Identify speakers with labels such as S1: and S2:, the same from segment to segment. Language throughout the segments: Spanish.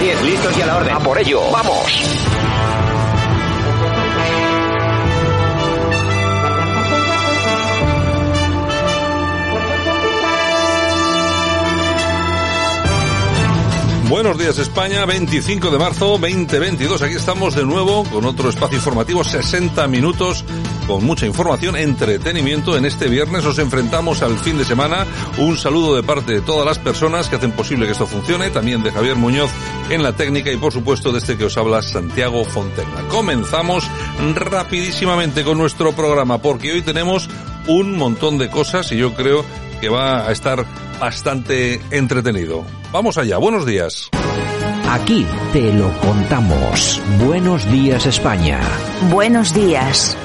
S1: 10, listos y a la orden.
S2: A por ello, vamos.
S3: Buenos días España, 25 de marzo 2022. Aquí estamos de nuevo con otro espacio informativo, 60 minutos con mucha información, entretenimiento. En este viernes nos enfrentamos al fin de semana. Un saludo de parte de todas las personas que hacen posible que esto funcione, también de Javier Muñoz en la técnica y por supuesto de este que os habla Santiago Fontegna. Comenzamos rapidísimamente con nuestro programa porque hoy tenemos un montón de cosas y yo creo que va a estar bastante entretenido. Vamos allá, buenos días.
S4: Aquí te lo contamos. Buenos días España.
S5: Buenos días.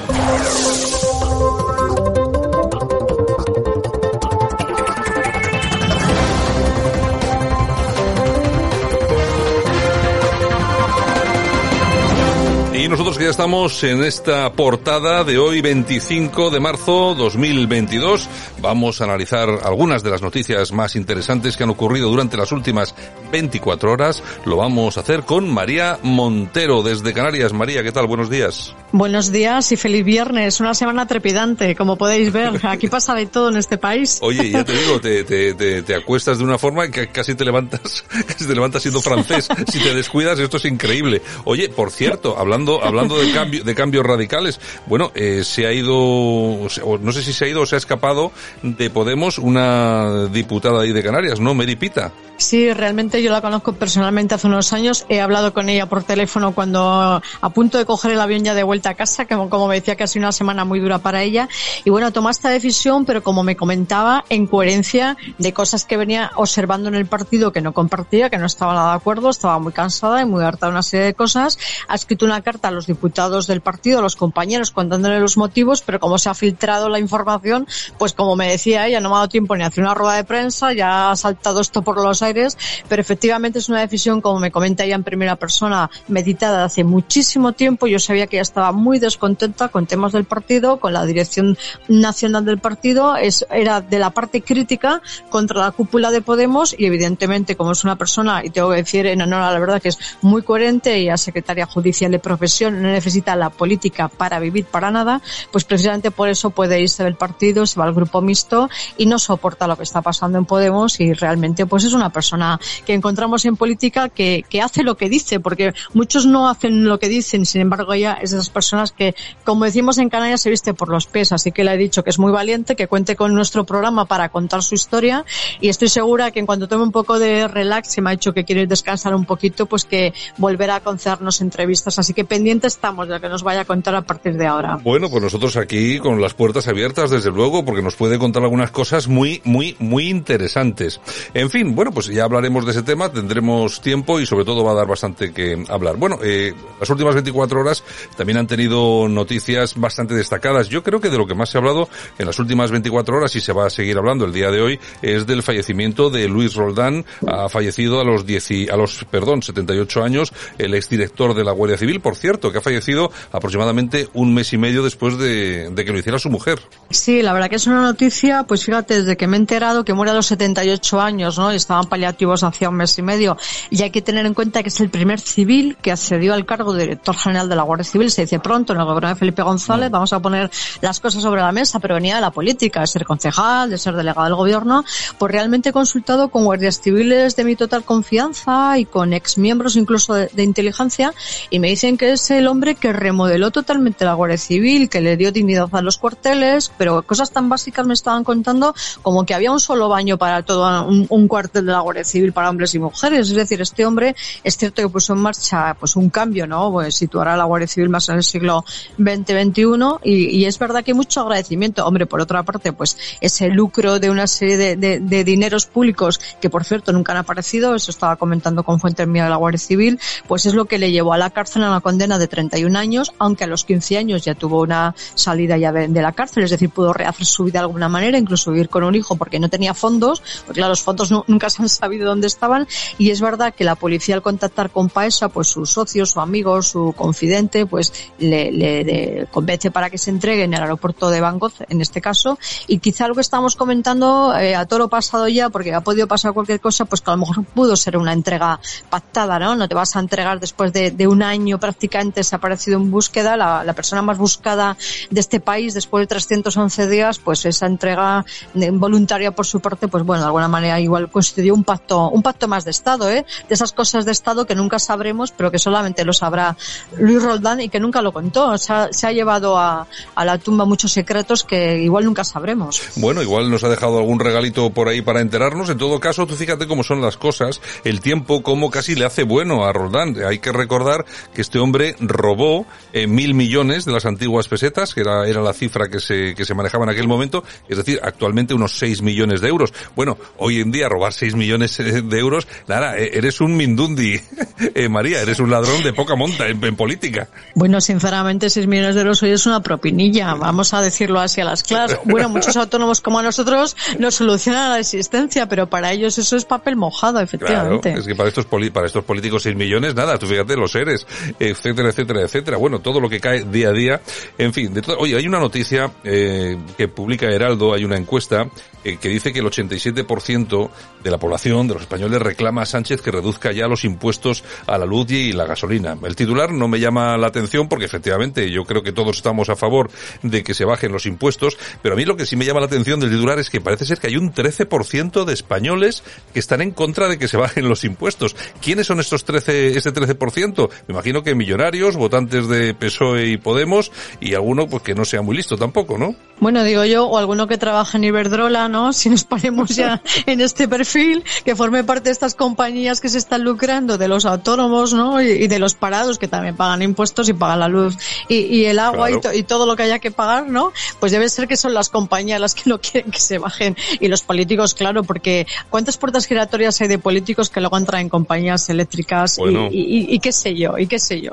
S3: Ya estamos en esta portada de hoy 25 de marzo 2022, vamos a analizar algunas de las noticias más interesantes que han ocurrido durante las últimas 24 horas. Lo vamos a hacer con María Montero desde Canarias. María, ¿qué tal? Buenos días.
S6: Buenos días y feliz viernes. Una semana trepidante, como podéis ver. Aquí pasa de todo en este país.
S3: Oye, ya te digo, te, te, te, te acuestas de una forma que casi te levantas, casi te levantas siendo francés. Si te descuidas, esto es increíble. Oye, por cierto, hablando hablando de cambio, de cambios radicales, bueno, eh, se ha ido, no sé si se ha ido o se ha escapado de Podemos una diputada ahí de Canarias, ¿no? Meripita.
S6: Sí, realmente yo la conozco personalmente hace unos años. He hablado con ella por teléfono cuando a punto de coger el avión ya de vuelta a casa, que como me decía que ha sido una semana muy dura para ella. Y bueno, tomó esta decisión, pero como me comentaba, en coherencia de cosas que venía observando en el partido que no compartía, que no estaba nada de acuerdo, estaba muy cansada y muy harta de una serie de cosas. Ha escrito una carta a los diputados del partido, los compañeros, contándole los motivos, pero como se ha filtrado la información, pues como me decía ella, no me ha dado tiempo ni a hacer una rueda de prensa, ya ha saltado esto por los aires, pero efectivamente es una decisión, como me comenta ella en primera persona, meditada hace muchísimo tiempo. Yo sabía que ella estaba muy descontenta con temas del partido, con la dirección nacional del partido, es, era de la parte crítica contra la cúpula de Podemos y evidentemente como es una persona, y tengo que decir en honor a la verdad que es muy coherente y a secretaria judicial de profesión, necesita la política para vivir para nada, pues precisamente por eso puede irse del partido, se va al grupo mixto y no soporta lo que está pasando en Podemos y realmente pues es una persona que encontramos en política que, que hace lo que dice, porque muchos no hacen lo que dicen, sin embargo ella es de esas personas que, como decimos en Canarias, se viste por los pies, así que le he dicho que es muy valiente, que cuente con nuestro programa para contar su historia y estoy segura que en cuanto tome un poco de relax, se me ha dicho que quiere descansar un poquito, pues que volverá a concedernos entrevistas, así que pendiente estamos de lo que nos vaya a contar a partir de ahora.
S3: Bueno, pues nosotros aquí con las puertas abiertas, desde luego, porque nos puede contar algunas cosas muy, muy, muy interesantes. En fin, bueno, pues ya hablaremos de ese tema, tendremos tiempo y sobre todo va a dar bastante que hablar. Bueno, eh, las últimas 24 horas también han tenido noticias bastante destacadas. Yo creo que de lo que más se ha hablado en las últimas 24 horas y se va a seguir hablando el día de hoy es del fallecimiento de Luis Roldán. Ha fallecido a los 10, a los, perdón, 78 años, el exdirector de la Guardia Civil, por cierto, que ha fallecido aproximadamente un mes y medio después de, de que lo hiciera su mujer.
S6: Sí, la verdad que es una noticia, pues fíjate, desde que me he enterado que muere a los 78 años, ¿no? Y estaban paliativos hacía un mes y medio. Y hay que tener en cuenta que es el primer civil que accedió al cargo de director general de la Guardia Civil, se dice pronto, en el gobierno de Felipe González, vamos a poner las cosas sobre la mesa, pero venía de la política, de ser concejal, de ser delegado del gobierno, pues realmente he consultado con guardias civiles de mi total confianza y con exmiembros incluso de, de inteligencia y me dicen que es el hombre que remodeló totalmente la Guardia Civil, que le dio dignidad a los cuarteles, pero cosas tan básicas me estaban contando como que había un solo baño para todo un, cuartel de la Guardia Civil para hombres y mujeres. Es decir, este hombre es cierto que puso en marcha pues un cambio, ¿no? Pues situar a la Guardia Civil más en el siglo XX-XXI y, y, es verdad que mucho agradecimiento. Hombre, por otra parte, pues ese lucro de una serie de, de, de dineros públicos que por cierto nunca han aparecido, eso estaba comentando con fuentes mías de la Guardia Civil, pues es lo que le llevó a la cárcel a una condena de 31 años, aunque a los 15 años ya tuvo una salida ya de, la cárcel, es decir, pudo rehacer su vida de alguna manera, incluso vivir con un hijo porque no tenía fondos, porque claro, los fondos nunca se han sabido dónde estaban, y es verdad que la policía al contactar con Paesa, pues su socio, su amigo, su confidente, pues le, le, convence para que se entregue en el aeropuerto de Bangkok, en este caso, y quizá lo que estamos comentando eh, a todo lo pasado ya, porque ha podido pasar cualquier cosa, pues que a lo mejor pudo ser una entrega pactada, ¿no? No te vas a entregar después de, de un año prácticamente ha aparecido en búsqueda, la, la, persona más buscada de este país después de 311 días, pues esa entrega voluntaria por su parte, pues bueno, de alguna manera igual constituyó un pacto, un pacto más de Estado, ¿eh? De esas cosas de Estado que nunca sabremos, pero que solamente lo sabrá Luis Roldán y que nunca lo contó. O sea, se ha llevado a, a la tumba muchos secretos que igual nunca sabremos.
S3: Bueno, igual nos ha dejado algún regalito por ahí para enterarnos. En todo caso, tú fíjate cómo son las cosas, el tiempo como casi le hace bueno a Roldán. Hay que recordar que este hombre robó eh, mil millones de las antiguas pesetas, que era, era la cifra que se, que se manejaba en aquel momento, es decir, actualmente unos seis millones de euros. Bueno, hoy en día robar seis millones eh, de euros, nada, eh, eres un mindundi, eh, María, eres un ladrón de poca monta en, en, política.
S6: Bueno, sinceramente, seis millones de euros hoy es una propinilla, vamos a decirlo así a las claras. Bueno, muchos autónomos como nosotros nos solucionan la existencia, pero para ellos eso es papel mojado, efectivamente.
S3: Claro, es que para estos, para estos políticos seis millones, nada, tú fíjate, los eres, etcétera, etcétera, etcétera. Bueno, todo lo que cae día a día. En fin, de oye, hay una noticia eh, que publica Heraldo, hay una encuesta eh, que dice que el 87% de la población, de los españoles, reclama a Sánchez que reduzca ya los impuestos a la luz y la gasolina. El titular no me llama la atención porque efectivamente yo creo que todos estamos a favor de que se bajen los impuestos, pero a mí lo que sí me llama la atención del titular es que parece ser que hay un 13% de españoles que están en contra de que se bajen los impuestos. ¿Quiénes son estos 13, ese 13%? Me imagino que millonarios, votantes de PSOE y Podemos y alguno pues que no sea muy listo tampoco, ¿no?
S6: Bueno, digo yo, o alguno que trabaja en Iberdrola, ¿no? Si nos ponemos ya en este perfil, que forme parte de estas compañías que se están lucrando de los autónomos, ¿no? Y, y de los parados que también pagan impuestos y pagan la luz y, y el agua claro. y, to, y, todo lo que haya que pagar, ¿no? Pues debe ser que son las compañías las que no quieren que se bajen y los políticos, claro, porque ¿cuántas puertas giratorias hay de políticos que luego entran en compañías eléctricas bueno. y, y, qué sé yo, y qué sé yo?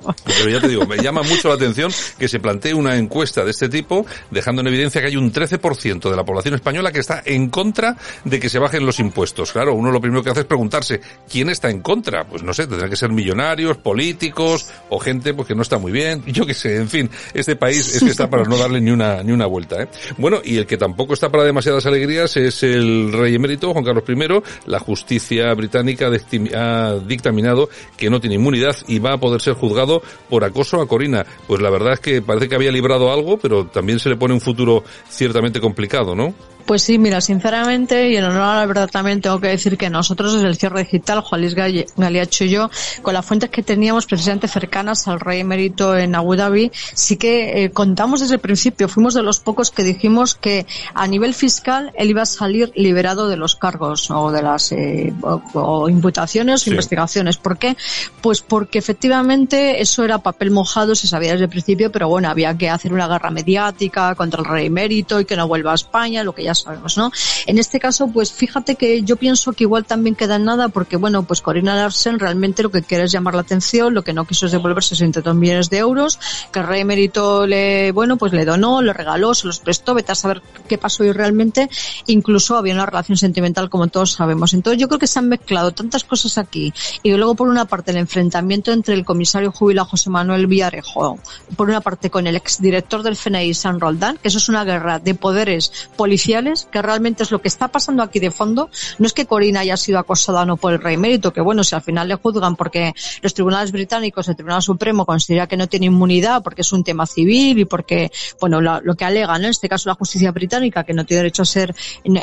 S3: Ya te digo, me llama mucho la atención que se plantee una encuesta de este tipo, dejando en evidencia que hay un 13% de la población española que está en contra de que se bajen los impuestos. Claro, uno lo primero que hace es preguntarse, ¿quién está en contra? Pues no sé, tendrán que ser millonarios, políticos o gente pues que no está muy bien. Yo qué sé, en fin, este país es que está para no darle ni una, ni una vuelta. ¿eh? Bueno, y el que tampoco está para demasiadas alegrías es el rey emérito, Juan Carlos I. La justicia británica ha dictaminado que no tiene inmunidad y va a poder ser juzgado por acoso a Corina. Pues la verdad es que parece que había librado algo, pero también se le pone un futuro ciertamente complicado, ¿no?
S6: Pues sí, mira, sinceramente, y en honor a la verdad también tengo que decir que nosotros desde el cierre digital, Juan Luis Galiacho y yo, con las fuentes que teníamos precisamente cercanas al rey emérito en Abu Dhabi, sí que eh, contamos desde el principio, fuimos de los pocos que dijimos que a nivel fiscal él iba a salir liberado de los cargos o de las eh, o, o, imputaciones o sí. investigaciones. ¿Por qué? Pues porque efectivamente eso era papel mojado, se sabía desde el principio, pero bueno, había que hacer una guerra mediática contra el rey emérito y que no vuelva a España, lo que ya sabemos, ¿no? En este caso, pues fíjate que yo pienso que igual también queda en nada porque, bueno, pues Corina Larsen realmente lo que quiere es llamar la atención, lo que no quiso es devolver 62 millones de euros, que rey emérito le, bueno, pues le donó, le regaló, se los prestó, vete a saber qué pasó y realmente, incluso había una relación sentimental como todos sabemos. Entonces yo creo que se han mezclado tantas cosas aquí y luego por una parte el enfrentamiento entre el comisario jubilado José Manuel Villarejo, por una parte con el exdirector del FNI San Roldán, que eso es una guerra de poderes policiales, que realmente es lo que está pasando aquí de fondo. No es que Corina haya sido acosada no por el rey mérito, que bueno, si al final le juzgan porque los tribunales británicos, el Tribunal Supremo considera que no tiene inmunidad porque es un tema civil y porque, bueno, lo, que alega, ¿no? En este caso la justicia británica, que no tiene derecho a ser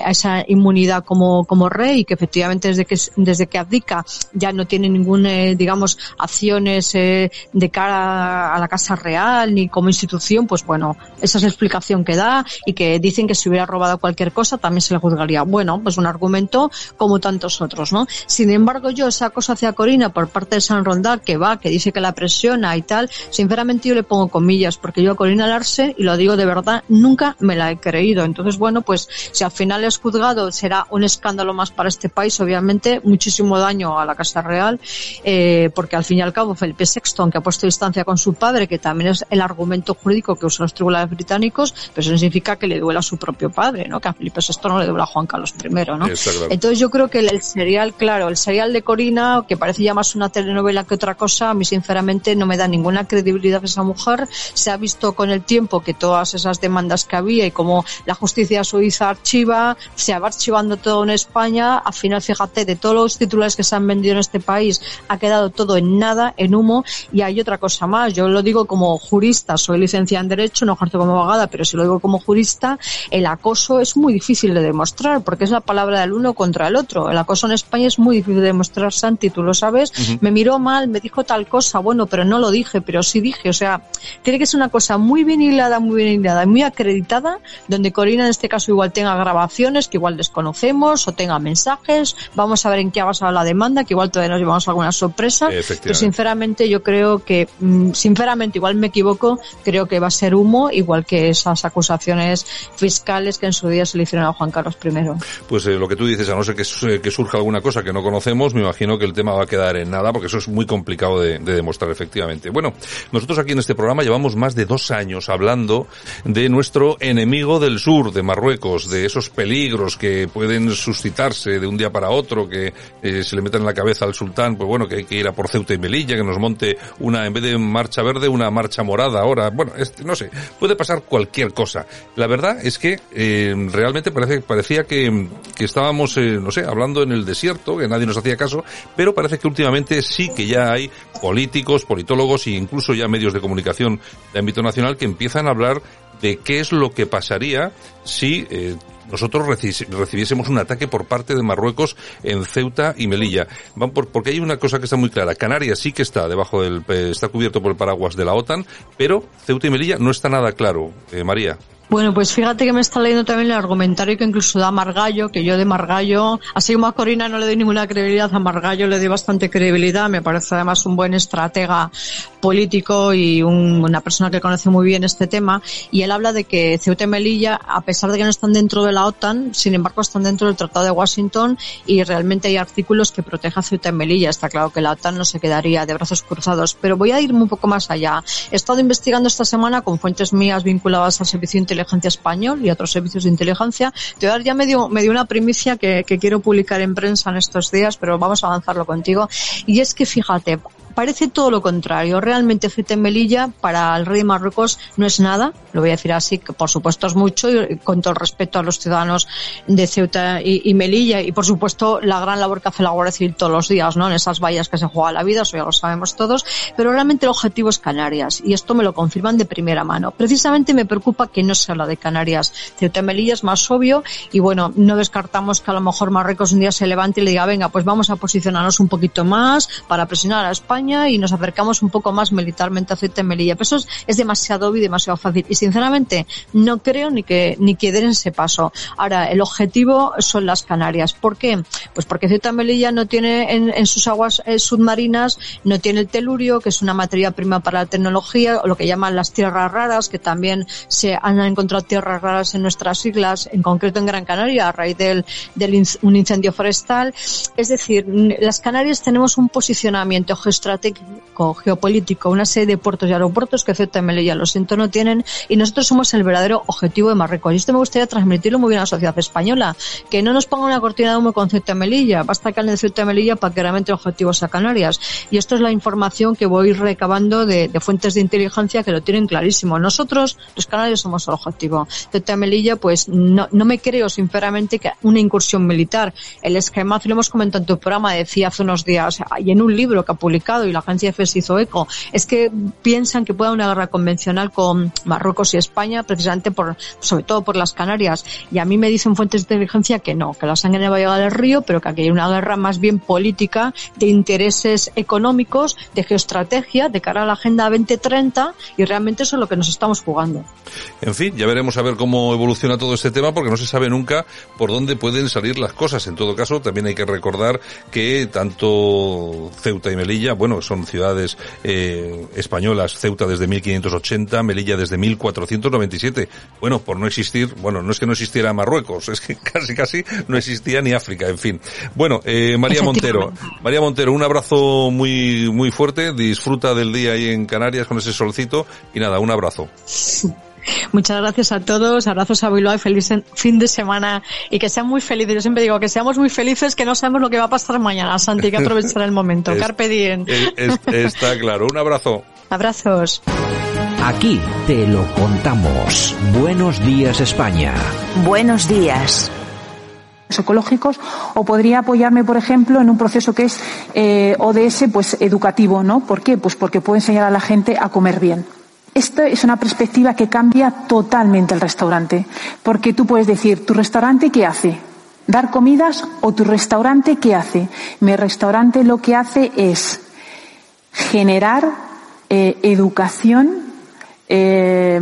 S6: a esa inmunidad como, como rey y que efectivamente desde que, desde que abdica ya no tiene ningún, eh, digamos, acciones eh, de cara a la Casa Real ni como institución, pues bueno, esa es la explicación que da y que dicen que si hubiera robado cualquier cosa también se le juzgaría. Bueno, pues un argumento como tantos otros, ¿no? Sin embargo, yo esa cosa hacia Corina por parte de San Rondal que va, que dice que la presiona y tal, sinceramente yo le pongo comillas porque yo a Corina Larse, y lo digo de verdad, nunca me la he creído. Entonces, bueno, pues si al final es juzgado será un escándalo más para este país, obviamente, muchísimo daño a la Casa Real, eh, porque al fin y al cabo Felipe VI, aunque ha puesto distancia con su padre, que también es el argumento jurídico que usan los tribunales británicos, pero eso no significa que le duela a su propio padre, ¿no? Que a Felipe VI no le duela a Juan Carlos I, ¿no? Entonces yo creo que el, serial, claro, el serial de Corina, que parece ya más una telenovela que otra cosa, a mí sinceramente no me da ninguna credibilidad esa mujer. Se ha visto con el tiempo que todas esas demandas que había y como la justicia suiza archiva, se va archivando todo en España, al final fíjate, de todos los titulares que se han vendido en este país, ha quedado todo en nada, en humo, y hay otra cosa más, yo lo digo como jurista, soy licenciada en Derecho, no ejerzo como abogada, pero si lo digo como jurista, el acoso es muy difícil de demostrar, porque es la palabra del uno contra el otro. El acoso en España es muy difícil de demostrar, Santi, tú lo sabes, me miró mal, me dijo tal cosa, bueno, pero no lo dije, pero sí dije, o sea, tiene que ser una cosa muy bien hilada, muy bien hilada, muy acreditada, donde Corina en este caso igual tenga grabaciones que igual desconocemos o tenga mensajes, vamos a ver en qué ha basado la demanda, que igual todavía nos llevamos alguna sorpresa, pero sinceramente yo creo que, mm, sinceramente igual me equivoco, creo que va a ser humo, igual que esas acusaciones fiscales que en su día hicieron a Juan Carlos I.
S3: Pues eh, lo que tú dices, a no ser que, eh, que, surja alguna cosa que no conocemos, me imagino que el tema va a quedar en nada, porque eso es muy complicado de, de demostrar efectivamente. Bueno, nosotros aquí en este programa llevamos más de dos años hablando de nuestro enemigo del sur, de Marruecos, de esos peligros que pueden suscitarse de un día para otro, que eh, se le metan en la cabeza al sultán, pues bueno, que hay que ir a por Ceuta y Melilla, que nos monte una, en vez de marcha verde, una marcha morada ahora. Bueno, este, no sé, puede pasar cualquier cosa. La verdad es que realmente parece, parecía que, que estábamos, eh, no sé, hablando en el desierto, que nadie nos hacía caso, pero parece que últimamente sí que ya hay políticos, politólogos e incluso ya medios de comunicación de ámbito nacional que empiezan a hablar de qué es lo que pasaría si eh, nosotros recibiésemos un ataque por parte de Marruecos en Ceuta y Melilla. Van por, porque hay una cosa que está muy clara. Canarias sí que está debajo del, está cubierto por el paraguas de la OTAN, pero Ceuta y Melilla no está nada claro, eh, María.
S6: Bueno, pues fíjate que me está leyendo también el argumentario que incluso da Margallo, que yo de Margallo, así como a Corina no le doy ninguna credibilidad, a Margallo le doy bastante credibilidad, me parece además un buen estratega político y una persona que conoce muy bien este tema, y él habla de que Ceuta y Melilla, a pesar de que no están dentro de la OTAN, sin embargo están dentro del Tratado de Washington y realmente hay artículos que protegen a Ceuta y Melilla. Está claro que la OTAN no se quedaría de brazos cruzados, pero voy a irme un poco más allá. He estado investigando esta semana con fuentes mías vinculadas al servicio inteligencia español y otros servicios de inteligencia. Te voy a dar ya medio, medio una primicia que, que quiero publicar en prensa en estos días, pero vamos a avanzarlo contigo. Y es que fíjate, parece todo lo contrario. Realmente Ceuta Melilla para el rey de Marruecos no es nada, lo voy a decir así, que por supuesto es mucho y con todo el respeto a los ciudadanos de Ceuta y, Melilla y por supuesto la gran labor que hace la Guardia Civil todos los días, ¿no? En esas vallas que se juega la vida, eso ya lo sabemos todos, pero realmente el objetivo es Canarias y esto me lo confirman de primera mano. Precisamente me preocupa que no se habla de Canarias. Ceuta y Melilla es más obvio y bueno, no descartamos que a lo mejor Marruecos un día se levante y le diga, venga, pues vamos a posicionarnos un poquito más para presionar a España y nos acercamos un poco más militarmente a Ceuta y Melilla. Pero eso es, demasiado obvio y demasiado fácil. Y sinceramente, no creo ni que, ni que den ese paso. Ahora, el objetivo son las Canarias. ¿Por qué? Pues porque Ceuta y Melilla no tiene en, sus aguas eh, submarinas, no tiene el telurio, que es una materia prima para la tecnología, o lo que llaman las tierras raras, que también se han encontrado tierras raras en nuestras islas, en concreto en Gran Canaria, a raíz del, del un incendio forestal. Es decir, las Canarias tenemos un posicionamiento geoestratégico estratégico, geopolítico, una serie de puertos y aeropuertos que Ceuta y Melilla, lo siento, no tienen, y nosotros somos el verdadero objetivo de Marruecos. Y esto me gustaría transmitirlo muy bien a la sociedad española, que no nos ponga una cortina de humo con Ceuta y Melilla, basta que de Ceuta y Melilla para que realmente el objetivo sea Canarias. Y esto es la información que voy recabando de, fuentes de inteligencia que lo tienen clarísimo. Nosotros, los canarios, somos el objetivo. Ceuta y Melilla, pues no, no me creo sinceramente que una incursión militar, el esquema, lo hemos comentado en tu programa, decía hace unos días, y en un libro que ha publicado, y la agencia EFE se hizo eco, es que piensan que pueda una guerra convencional con Marruecos y España, precisamente por, sobre todo por las Canarias. Y a mí me dicen fuentes de inteligencia que no, que la sangre va a llegar al río, pero que aquí hay una guerra más bien política, de intereses económicos, de geoestrategia, de cara a la Agenda 2030, y realmente eso es lo que nos estamos jugando.
S3: En fin, ya veremos a ver cómo evoluciona todo este tema, porque no se sabe nunca por dónde pueden salir las cosas. En todo caso, también hay que recordar que tanto Ceuta y Melilla, bueno, son ciudades eh, españolas, Ceuta desde 1580, Melilla desde 1497. Bueno, por no existir, bueno, no es que no existiera Marruecos, es que casi casi no existía ni África, en fin. Bueno, eh, María Montero, María Montero, un abrazo muy muy fuerte, disfruta del día ahí en Canarias con ese solcito y nada, un abrazo.
S6: Muchas gracias a todos, abrazos a Bilbao y feliz fin de semana y que sean muy felices. Yo siempre digo que seamos muy felices, que no sabemos lo que va a pasar mañana, Santi, que aprovechar el momento.
S3: Es-
S6: Carpe diem.
S3: es- es- está claro, un abrazo.
S6: Abrazos.
S4: Aquí te lo contamos. Buenos días España.
S5: Buenos días.
S7: ecológicos o podría apoyarme por ejemplo en un proceso que es eh, ODS pues educativo no ¿por qué? pues porque puedo enseñar a la gente a comer bien esto es una perspectiva que cambia totalmente el restaurante porque tú puedes decir tu restaurante qué hace dar comidas o tu restaurante qué hace mi restaurante lo que hace es generar eh, educación eh,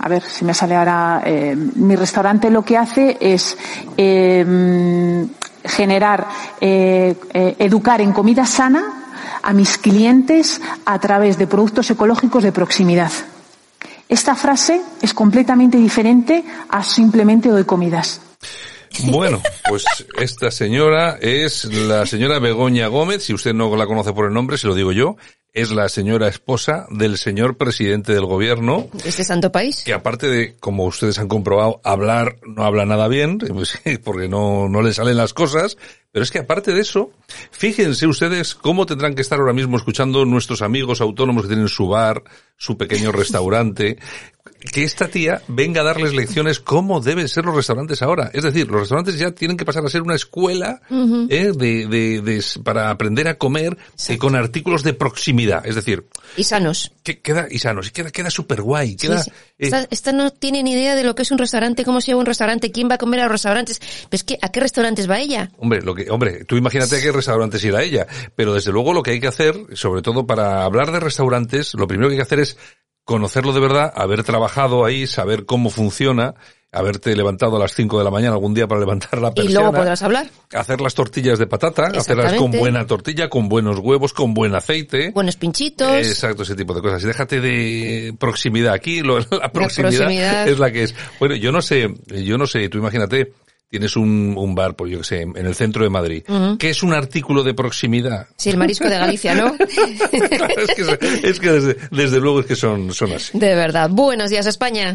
S7: a ver si me sale ahora. eh, mi restaurante lo que hace es generar, educar en comida sana a mis clientes a través de productos ecológicos de proximidad. Esta frase es completamente diferente a simplemente doy comidas.
S3: Bueno, pues esta señora es la señora Begoña Gómez, si usted no la conoce por el nombre, se lo digo yo, es la señora esposa del señor presidente del gobierno,
S8: Este santo país.
S3: que aparte de, como ustedes han comprobado, hablar no habla nada bien, pues, porque no, no le salen las cosas, pero es que aparte de eso, fíjense ustedes cómo tendrán que estar ahora mismo escuchando nuestros amigos autónomos que tienen su bar, su pequeño restaurante, que esta tía venga a darles lecciones cómo deben ser los restaurantes ahora. Es decir, los restaurantes ya tienen que pasar a ser una escuela. ¿eh? de, de- de- para aprender a comer eh, con artículos de proximidad. Es decir,
S8: Y sanos.
S3: que queda, y sanos, y queda, queda súper guay. Queda,
S8: Sí, sí.
S3: eh,
S8: Esta, esta no tiene ni idea de lo que es un restaurante, cómo se llama un restaurante, quién va a comer a los restaurantes. Pero es que, ¿a qué restaurantes va ella?
S3: Hombre, lo que, hombre, tú imagínate a qué restaurantes irá ella, pero desde luego lo que hay que hacer, sobre todo para hablar de restaurantes, lo primero que hay que hacer es conocerlo de verdad, haber trabajado ahí, saber cómo funciona, haberte levantado a las 5 de la mañana algún día para levantar la
S8: Y
S3: persiana.
S8: luego podrás hablar.
S3: Hacer las tortillas de patata, hacerlas con buena tortilla, con buenos huevos, con buen aceite.
S8: Buenos pinchitos.
S3: Exacto, ese tipo de cosas. Y déjate de proximidad. Aquí lo- la proximidad,
S8: proximidad.
S3: es la que es. Bueno, yo no sé, yo no sé, tú imagínate, tienes un, un bar, pues yo que sé, en el centro de Madrid.
S8: Ujú.
S3: ¿Qué es un artículo de proximidad?
S8: Sí, el marisco de Galicia, ¿no?
S3: Que, es que desde, desde luego es que son, son así.
S8: De verdad. Buenos días, España.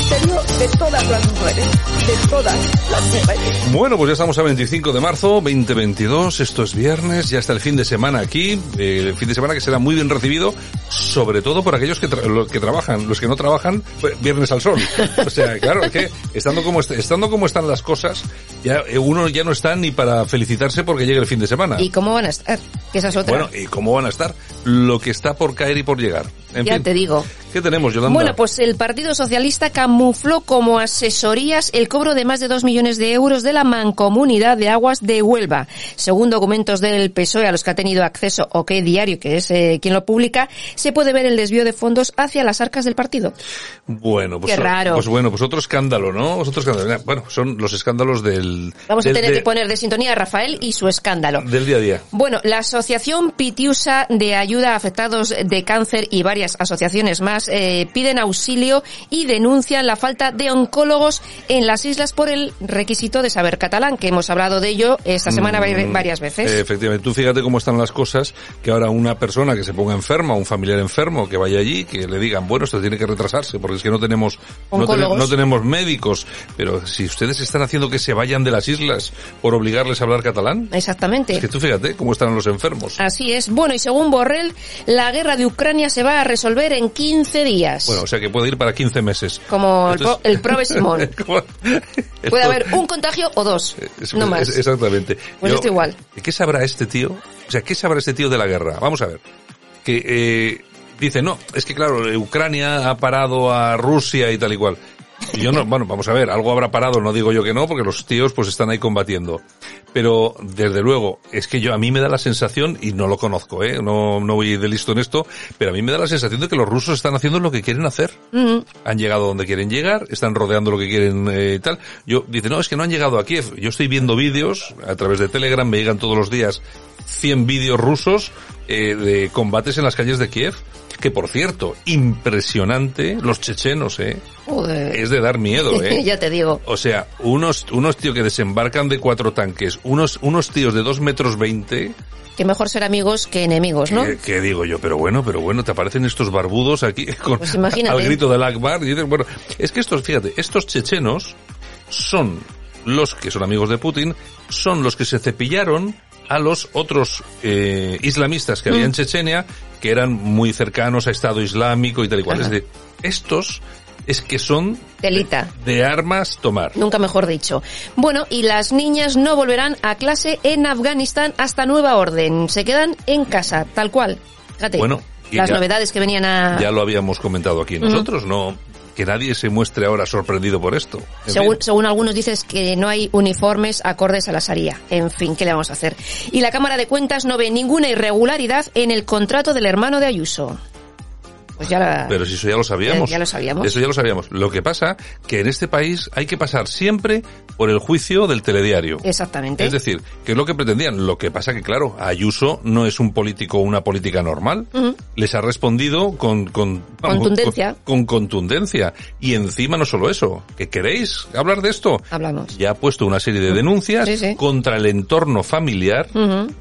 S9: Ministerio de todas las mujeres, de todas las mujeres.
S3: Bueno, pues ya estamos a 25 de marzo, 2022, esto es viernes, ya está el fin de semana aquí, eh, el fin de semana que será muy bien recibido, sobre todo por aquellos que, tra- los que trabajan, los que no trabajan, pues, viernes al sol. O sea, claro, es que estando como, est- estando como están las cosas, ya eh, uno ya no está ni para felicitarse porque llegue el fin de semana.
S8: ¿Y cómo van a estar? Que esa es otra.
S3: Bueno, ¿y cómo van a estar? Lo que está por caer y por llegar. En
S8: ya
S3: fin,
S8: te digo.
S3: ¿qué tenemos, Yolanda?
S8: Bueno, pues el Partido Socialista camufló como asesorías el cobro de más de dos millones de euros de la mancomunidad de aguas de Huelva. Según documentos del PSOE a los que ha tenido acceso OK Diario, que es eh, quien lo publica, se puede ver el desvío de fondos hacia las arcas del partido.
S3: Bueno, pues,
S8: Qué raro.
S3: pues bueno, pues otro escándalo, ¿no? Pues otro escándalo. Bueno, son los escándalos del,
S8: Vamos a tener
S3: de-
S8: que poner de sintonía a Rafael y su escándalo.
S3: del día a día.
S8: Bueno, la Asociación Pitiusa de Ayuda a Afectados de Cáncer y varias varias asociaciones más eh, piden auxilio y denuncian la falta de oncólogos en las islas por el requisito de saber catalán, que hemos hablado de ello esta semana
S3: Mm,
S8: varias veces.
S3: eh, efectivamente, tú fíjate cómo están las cosas, que ahora una persona que se ponga enferma, un familiar enfermo, que vaya allí, que le digan, bueno, esto tiene que retrasarse, porque es que no tenemos, no, no tenemos médicos, pero si ustedes están haciendo que se vayan de las islas por obligarles a hablar catalán,
S8: Exactamente.
S3: es que tú fíjate cómo están los enfermos.
S8: Así es. Bueno, y según Borrell, la guerra de Ucrania se va a resolver en 15 días.
S3: Bueno, o sea que puede ir para 15 meses.
S8: como el,
S3: Entonces-
S8: el prove Simón.
S3: Como-
S8: Puede haber un contagio o dos.
S3: Es-
S8: no más.
S3: es- exactamente.
S8: Pues esto igual.
S3: ¿Qué sabrá este tío? O sea, ¿qué sabrá este tío de la guerra? Vamos a ver. Que eh, dice, no, es que claro, Ucrania ha parado a Rusia y tal y cual. Yo no, bueno, vamos a ver, algo habrá parado, no digo yo que no, porque los tíos pues están ahí combatiendo. Pero, desde luego, es que yo, a mí me da la sensación, y no lo conozco, eh, no, no voy de listo en esto, pero a mí me da la sensación de que los rusos están haciendo lo que quieren hacer han llegado donde quieren llegar, están rodeando lo que quieren eh, y tal. Yo dice, no, es que no han llegado a Kiev. Yo estoy viendo vídeos a través de Telegram, me llegan todos los días 100 vídeos rusos eh, de combates en las calles de Kiev. Que por cierto, impresionante, los chechenos, eh.
S8: Joder.
S3: Es de dar miedo, eh.
S8: ya te digo.
S3: O sea, unos, unos tíos que desembarcan de cuatro tanques, unos, unos tíos de dos metros veinte,
S8: Que mejor ser amigos que enemigos, ¿no?
S3: ¿Qué, qué digo yo? Pero bueno, pero bueno, te aparecen estos barbudos aquí con,
S8: Pues
S3: al grito del Akbar y dices, bueno, es que estos, fíjate, estos chechenos son los que son amigos de Putin, son los que se cepillaron a los otros eh, islamistas que había
S8: Mm.
S3: en Chechenia, que eran muy cercanos a Estado Islámico y tal y cual.
S8: Ajá.
S3: Es decir, estos es que son
S8: Telita.
S3: de armas tomar.
S8: Nunca mejor dicho. Bueno, y las niñas no volverán a clase en Afganistán hasta nueva orden. Se quedan en casa, tal cual. Fíjate.
S3: Bueno,
S8: las
S3: ya-
S8: novedades que venían a...
S3: Ya lo habíamos comentado aquí nosotros, no que nadie se muestre ahora sorprendido por esto.
S8: Según algunos dices que no hay uniformes acordes a la Sharia. En fin, ¿qué le vamos a hacer? Y la Cámara de Cuentas no ve ninguna irregularidad en el contrato del hermano de Ayuso. Pues ya la...
S3: Pero si eso ya lo sabíamos.
S8: Ya- ya lo sabíamos.
S3: Eso ya lo sabíamos. Lo que pasa que en este país hay que pasar siempre por el juicio del telediario.
S8: Exactamente.
S3: Es decir, que es lo que pretendían. Lo que pasa que, claro, Ayuso no es un político o una política normal. Les ha respondido con, con
S8: Contundencia.
S3: Con, con contundencia. Y encima no solo eso. ¿Que queréis hablar de esto?
S8: Hablamos.
S3: Ya ha puesto una serie de denuncias
S8: Sí, sí.
S3: contra el entorno familiar,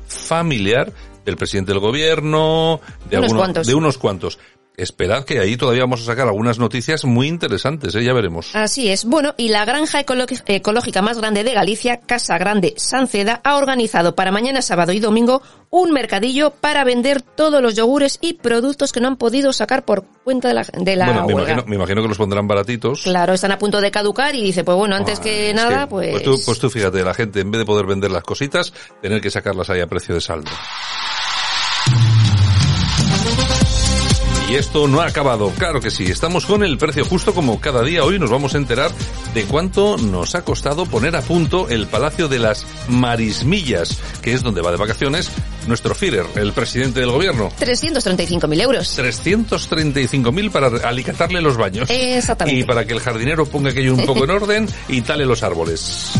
S3: familiar del presidente del gobierno, de,
S8: Unos
S3: alguno-
S8: cuantos.
S3: de unos cuantos. Esperad que ahí todavía vamos a sacar algunas noticias muy interesantes, ¿eh? ya veremos.
S8: Así es. Bueno, y la granja ecológica más grande de Galicia, Casa Grande Sanceda, ha organizado para mañana sábado y domingo un mercadillo para vender todos los yogures y productos que no han podido sacar por cuenta de la, de la
S3: bueno, me imagino, me imagino que los pondrán baratitos.
S8: Claro, están a punto de caducar y dice, pues bueno, antes
S3: Ah,
S8: que nada,
S3: que,
S8: pues...
S3: tú, pues tú fíjate, la gente en vez de poder vender las cositas, tener que sacarlas ahí a precio de saldo. Y esto no ha acabado, claro que sí, estamos con el precio justo como cada día. Hoy nos vamos a enterar de cuánto nos ha costado poner a punto el Palacio de las Marismillas, que es donde va de vacaciones nuestro Führer, el presidente del gobierno.
S8: 335.000 euros.
S3: 335.000 para alicatarle los baños.
S8: Exactamente.
S3: Y para que el jardinero ponga aquello un poco en orden y tale los árboles.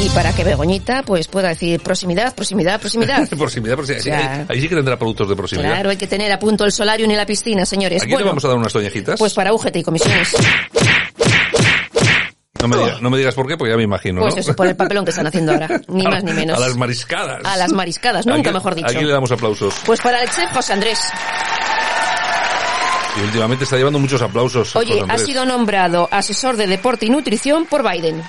S8: Y para que Begoñita pues pueda decir proximidad, proximidad, proximidad.
S3: proximidad, proximidad. Sí, ahí, ahí sí que tendrá productos de proximidad.
S8: Claro, hay que tener a punto el solarium y la piscina, señores.
S3: Aquí le
S8: Bueno,
S3: vamos a dar unas toñejitas.
S8: pues para UGT y comisiones.
S3: no, me diga- no me digas por qué, porque ya me imagino,
S8: Pues
S3: ¿no?
S8: eso, por el papelón que están haciendo ahora. Ni
S3: A-
S8: más ni menos.
S3: A las mariscadas.
S8: A las mariscadas, nunca
S3: Aquí-
S8: mejor dicho.
S3: Aquí le damos aplausos.
S8: Pues para el chef José Andrés.
S3: Y últimamente está llevando muchos aplausos.
S8: Oye, ha sido nombrado asesor de deporte y nutrición por Biden.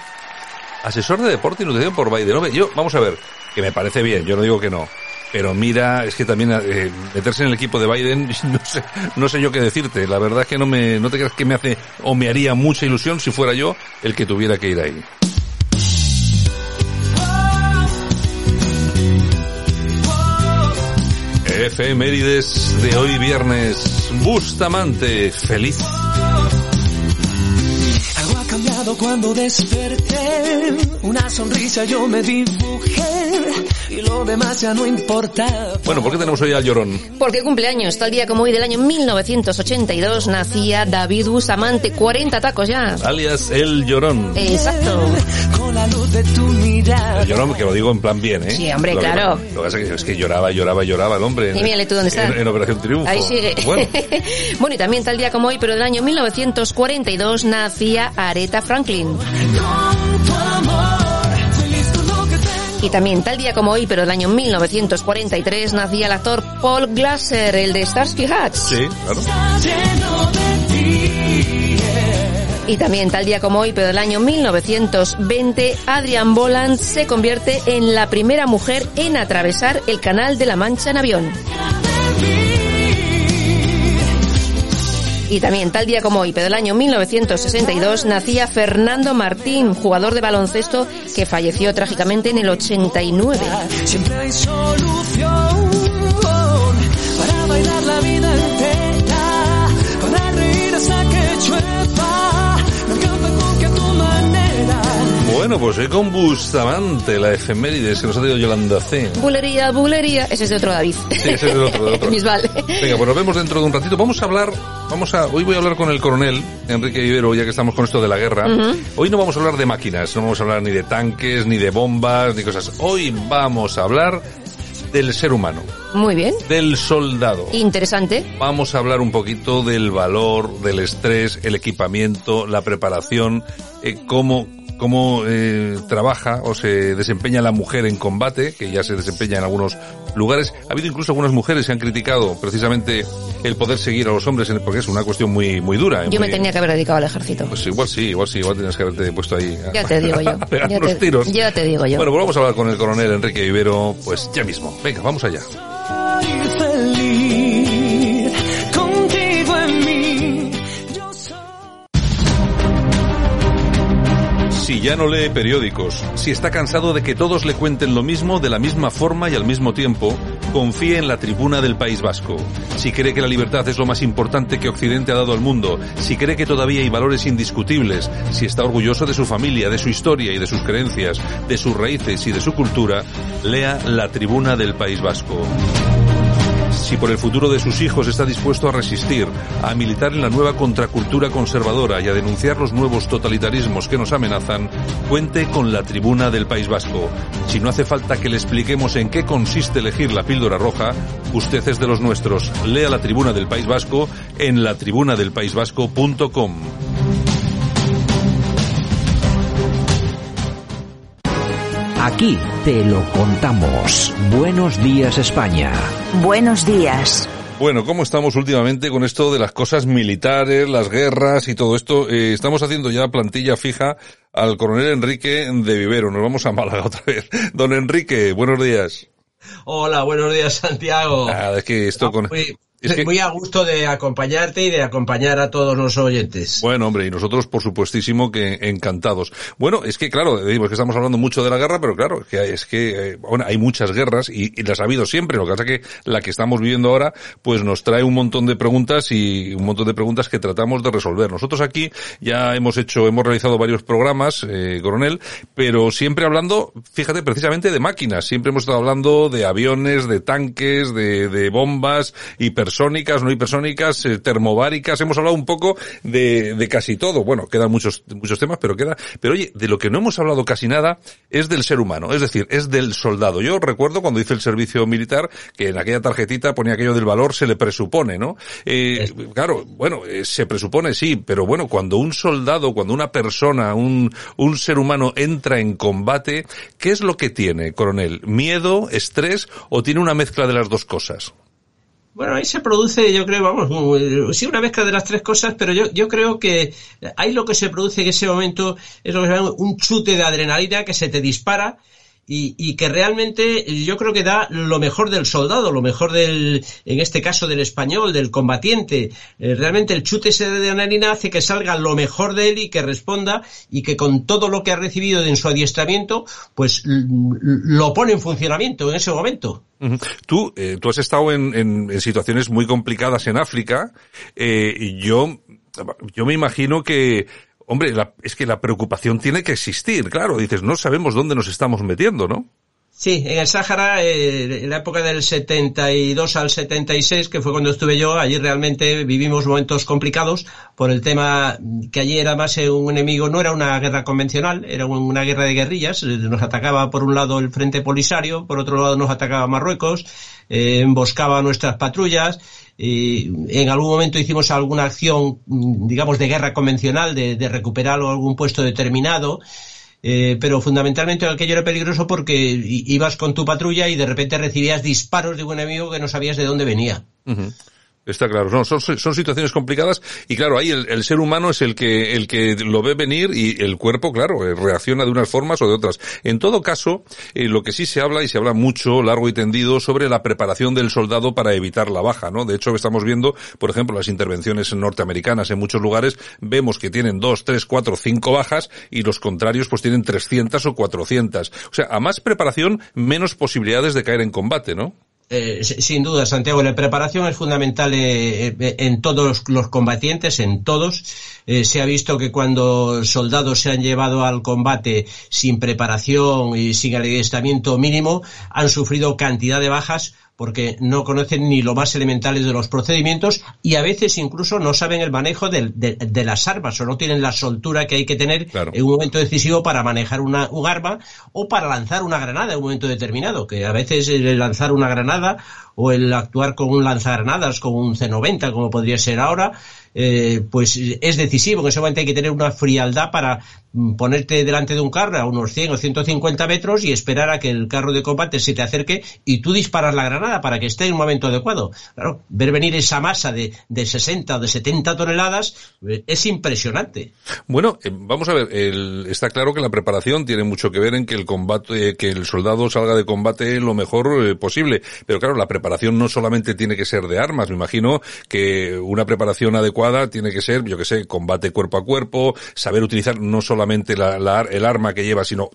S3: Asesor de deporte y nutrición por Biden. Hombre, yo, vamos a ver, que me parece bien, yo no digo que no. Pero mira, es que también eh, meterse en el equipo de Biden, no sé, no sé yo qué decirte. La verdad es que no me, no te creas que me hace o me haría mucha ilusión si fuera yo el que tuviera que ir ahí. Efemérides de hoy viernes. Bustamante, feliz.
S10: Cuando desperté, una sonrisa yo me dibujé, y lo demás ya no importa.
S3: Bueno, ¿por qué tenemos hoy al llorón?
S8: Porque cumpleaños, tal día como hoy del año 1982 nacía David Bustamante, 40 tacos ya.
S3: Alias El Llorón.
S8: Exacto.
S10: Con la luz de tu mirada.
S3: El Llorón, que lo digo en plan bien, ¿eh?
S8: Sí, hombre,
S3: Lo que-
S8: claro.
S3: Lo que pasa es que, es que lloraba, lloraba, lloraba el hombre.
S8: Y mírale tú dónde está.
S3: En, en Operación Triunfo.
S8: Ahí sigue.
S3: Bueno,
S8: Bueno, y también tal día como hoy, pero del año 1942 nacía Aretha Franklin. Y también tal día como hoy, pero del año 1943 nacía el actor Paul Glasser, el de Starsky Hutch.
S3: sí, claro.
S8: Y también tal día como hoy, pero del año 1920, Adrian Boland se convierte en la primera mujer en atravesar el Canal de la Mancha en avión. Y también tal día como hoy, pero del año 1962, nacía Fernando Martín, jugador de baloncesto que falleció trágicamente en el 89.
S10: Siempre hay solución
S3: Bueno, pues hoy con Bustamante, la efeméride que nos ha traído Yolanda C.
S8: Bulería, bulería. Ese es de otro David.
S3: Sí, ese es del otro, del otro.
S8: Bisbal.
S3: Venga, pues nos vemos dentro de un ratito. Vamos a hablar, vamos a, hoy voy a hablar con el coronel Enrique Ibero, ya que estamos con esto de la guerra. Hoy no vamos a hablar de máquinas, no vamos a hablar ni de tanques, ni de bombas, ni cosas. Hoy vamos a hablar del ser humano,
S8: Muy bien.
S3: del soldado.
S8: Interesante.
S3: Vamos a hablar un poquito del valor, del estrés, el equipamiento, la preparación, eh, cómo, cómo eh, trabaja o se desempeña la mujer en combate, que ya se desempeña en algunos lugares. Ha habido incluso algunas mujeres que han criticado precisamente el poder seguir a los hombres, en- porque es una cuestión muy, muy dura.
S8: Yo me tenía que haber dedicado al ejército.
S3: Pues igual sí, igual sí, igual tienes que haberte puesto ahí. a-
S8: Ya te digo yo.
S3: a pegar
S8: Ya
S3: unos
S8: te,
S3: tiros.
S8: ya te digo yo.
S3: Bueno, pues vamos a hablar con el coronel Enrique Ibero, pues ya mismo. Venga, vamos allá. Si ya no lee periódicos, si está cansado de que todos le cuenten lo mismo de la misma forma y al mismo tiempo, confíe en la tribuna del País Vasco. Si cree que la libertad es lo más importante que Occidente ha dado al mundo, si cree que todavía hay valores indiscutibles, si está orgulloso de su familia, de su historia y de sus creencias, de sus raíces y de su cultura, lea la tribuna del País Vasco. Si por el futuro de sus hijos está dispuesto a resistir, a militar en la nueva contracultura conservadora y a denunciar los nuevos totalitarismos que nos amenazan, cuente con la tribuna del País Vasco. Si no hace falta que le expliquemos en qué consiste elegir la píldora roja, usted es de los nuestros. Lea la tribuna del País Vasco en latribunadelpaisvasco.com.
S4: Aquí te lo contamos. Buenos días España.
S5: Buenos días.
S3: Bueno, ¿cómo estamos últimamente con esto de las cosas militares, las guerras y todo esto? Eh, estamos haciendo ya plantilla fija al coronel Enrique de Vivero. Nos vamos a Málaga otra vez. Don Enrique, buenos días.
S11: Hola, buenos días Santiago.
S3: Nada, es que esto con...
S11: Muy,
S3: es que-
S11: muy a gusto de acompañarte y de acompañar a todos los oyentes.
S3: Bueno, hombre, y nosotros, por supuestísimo, que encantados. Bueno, es que, claro, es que estamos hablando mucho de la guerra, pero claro, es que, eh, bueno, hay muchas guerras y, y las ha habido siempre. Lo que pasa es que la que estamos viviendo ahora, pues nos trae un montón de preguntas y un montón de preguntas que tratamos de resolver. Nosotros aquí ya hemos hecho, hemos realizado varios programas, eh, coronel, pero siempre hablando, fíjate, precisamente de máquinas. Siempre hemos estado hablando de aviones, de tanques, de, de bombas hipersónicas, no hipersónicas, eh, termobáricas. Hemos hablado un poco de, de casi todo. Bueno, quedan muchos, muchos temas, pero queda, pero oye, de lo que no hemos hablado casi nada es del ser humano. Es decir, es del soldado. Yo recuerdo cuando hice el servicio militar que en aquella tarjetita ponía aquello del valor se le presupone, ¿no? Eh, claro, bueno, eh, se presupone sí, pero bueno, cuando un soldado, cuando una persona, un, un ser humano entra en combate, ¿qué es lo que tiene, coronel? ¿Miedo, estrés o tiene una mezcla de las dos cosas?
S11: Bueno, ahí se produce, yo creo, vamos, sí, una mezcla de las tres cosas, pero yo, yo creo que ahí lo que se produce en ese momento es lo que se llama un chute de adrenalina que se te dispara y, y que realmente yo creo que da lo mejor del soldado, lo mejor del, en este caso del español, del combatiente. Eh, realmente el chute ese de adrenalina hace que salga lo mejor de él y que responda y que con todo lo que ha recibido en su adiestramiento, pues lo pone en funcionamiento en ese momento.
S3: Tú, eh, tú has estado en, en- en situaciones muy complicadas en África. Eh, yo, yo me imagino que, hombre, la- es que la preocupación tiene que existir. Claro, dices, no sabemos dónde nos estamos metiendo, ¿no?
S11: Sí, en el Sáhara, eh, en la época del 72 al 76, que fue cuando estuve yo, allí realmente vivimos momentos complicados por el tema que allí era más un enemigo, no era una guerra convencional, era una guerra de guerrillas. Eh, nos atacaba por un lado el Frente Polisario, por otro lado nos atacaba Marruecos, eh, emboscaba nuestras patrullas. Y en algún momento hicimos alguna acción, mm, digamos, de guerra convencional, de, de recuperar algún puesto determinado. Eh, pero fundamentalmente aquello era peligroso porque ibas con tu patrulla y de repente recibías disparos de un enemigo que no sabías de dónde venía.
S3: Está claro, no, son, son situaciones complicadas y claro, ahí el, el, ser humano es el que, el que lo ve venir y el cuerpo, claro, eh, reacciona de unas formas o de otras. En todo caso, eh, lo que sí se habla y se habla mucho, largo y tendido, sobre la preparación del soldado para evitar la baja, ¿no? De hecho, estamos viendo, por ejemplo, las intervenciones norteamericanas en muchos lugares, vemos que tienen dos, tres, cuatro, cinco bajas y los contrarios pues tienen 300 o 400. O sea, a más preparación, menos posibilidades de caer en combate, ¿no?
S11: Eh, sin duda, Santiago, la preparación es fundamental eh, eh, en todos los combatientes, en todos. Eh, se ha visto que cuando soldados se han llevado al combate sin preparación y sin adiestramiento mínimo, han sufrido cantidad de bajas porque no conocen ni lo más elementales de los procedimientos y a veces incluso no saben el manejo de, de, de las armas o no tienen la soltura que hay que tener claro. en un momento decisivo para manejar una, un arma o para lanzar una granada en un momento determinado, que a veces el lanzar una granada o el actuar con un lanzagranadas, con un C-90, como podría ser ahora, eh, pues es decisivo. En ese momento hay que tener una frialdad para mm, ponerte delante de un carro a unos 100 o 150 metros y esperar a que el carro de combate se te acerque y tú disparas la granada para que esté en un momento adecuado. Claro, ver venir esa masa de, de 60 o de 70 toneladas eh, es impresionante.
S3: Bueno, eh, vamos a ver, el, está claro que la preparación tiene mucho que ver en que el combate, que el soldado salga de combate lo mejor posible. Pero claro, la preparación no solamente tiene que ser de armas, me imagino que una preparación adecuada tiene que ser, yo que sé, combate cuerpo a cuerpo, saber utilizar no solamente la, el arma que lleva, sino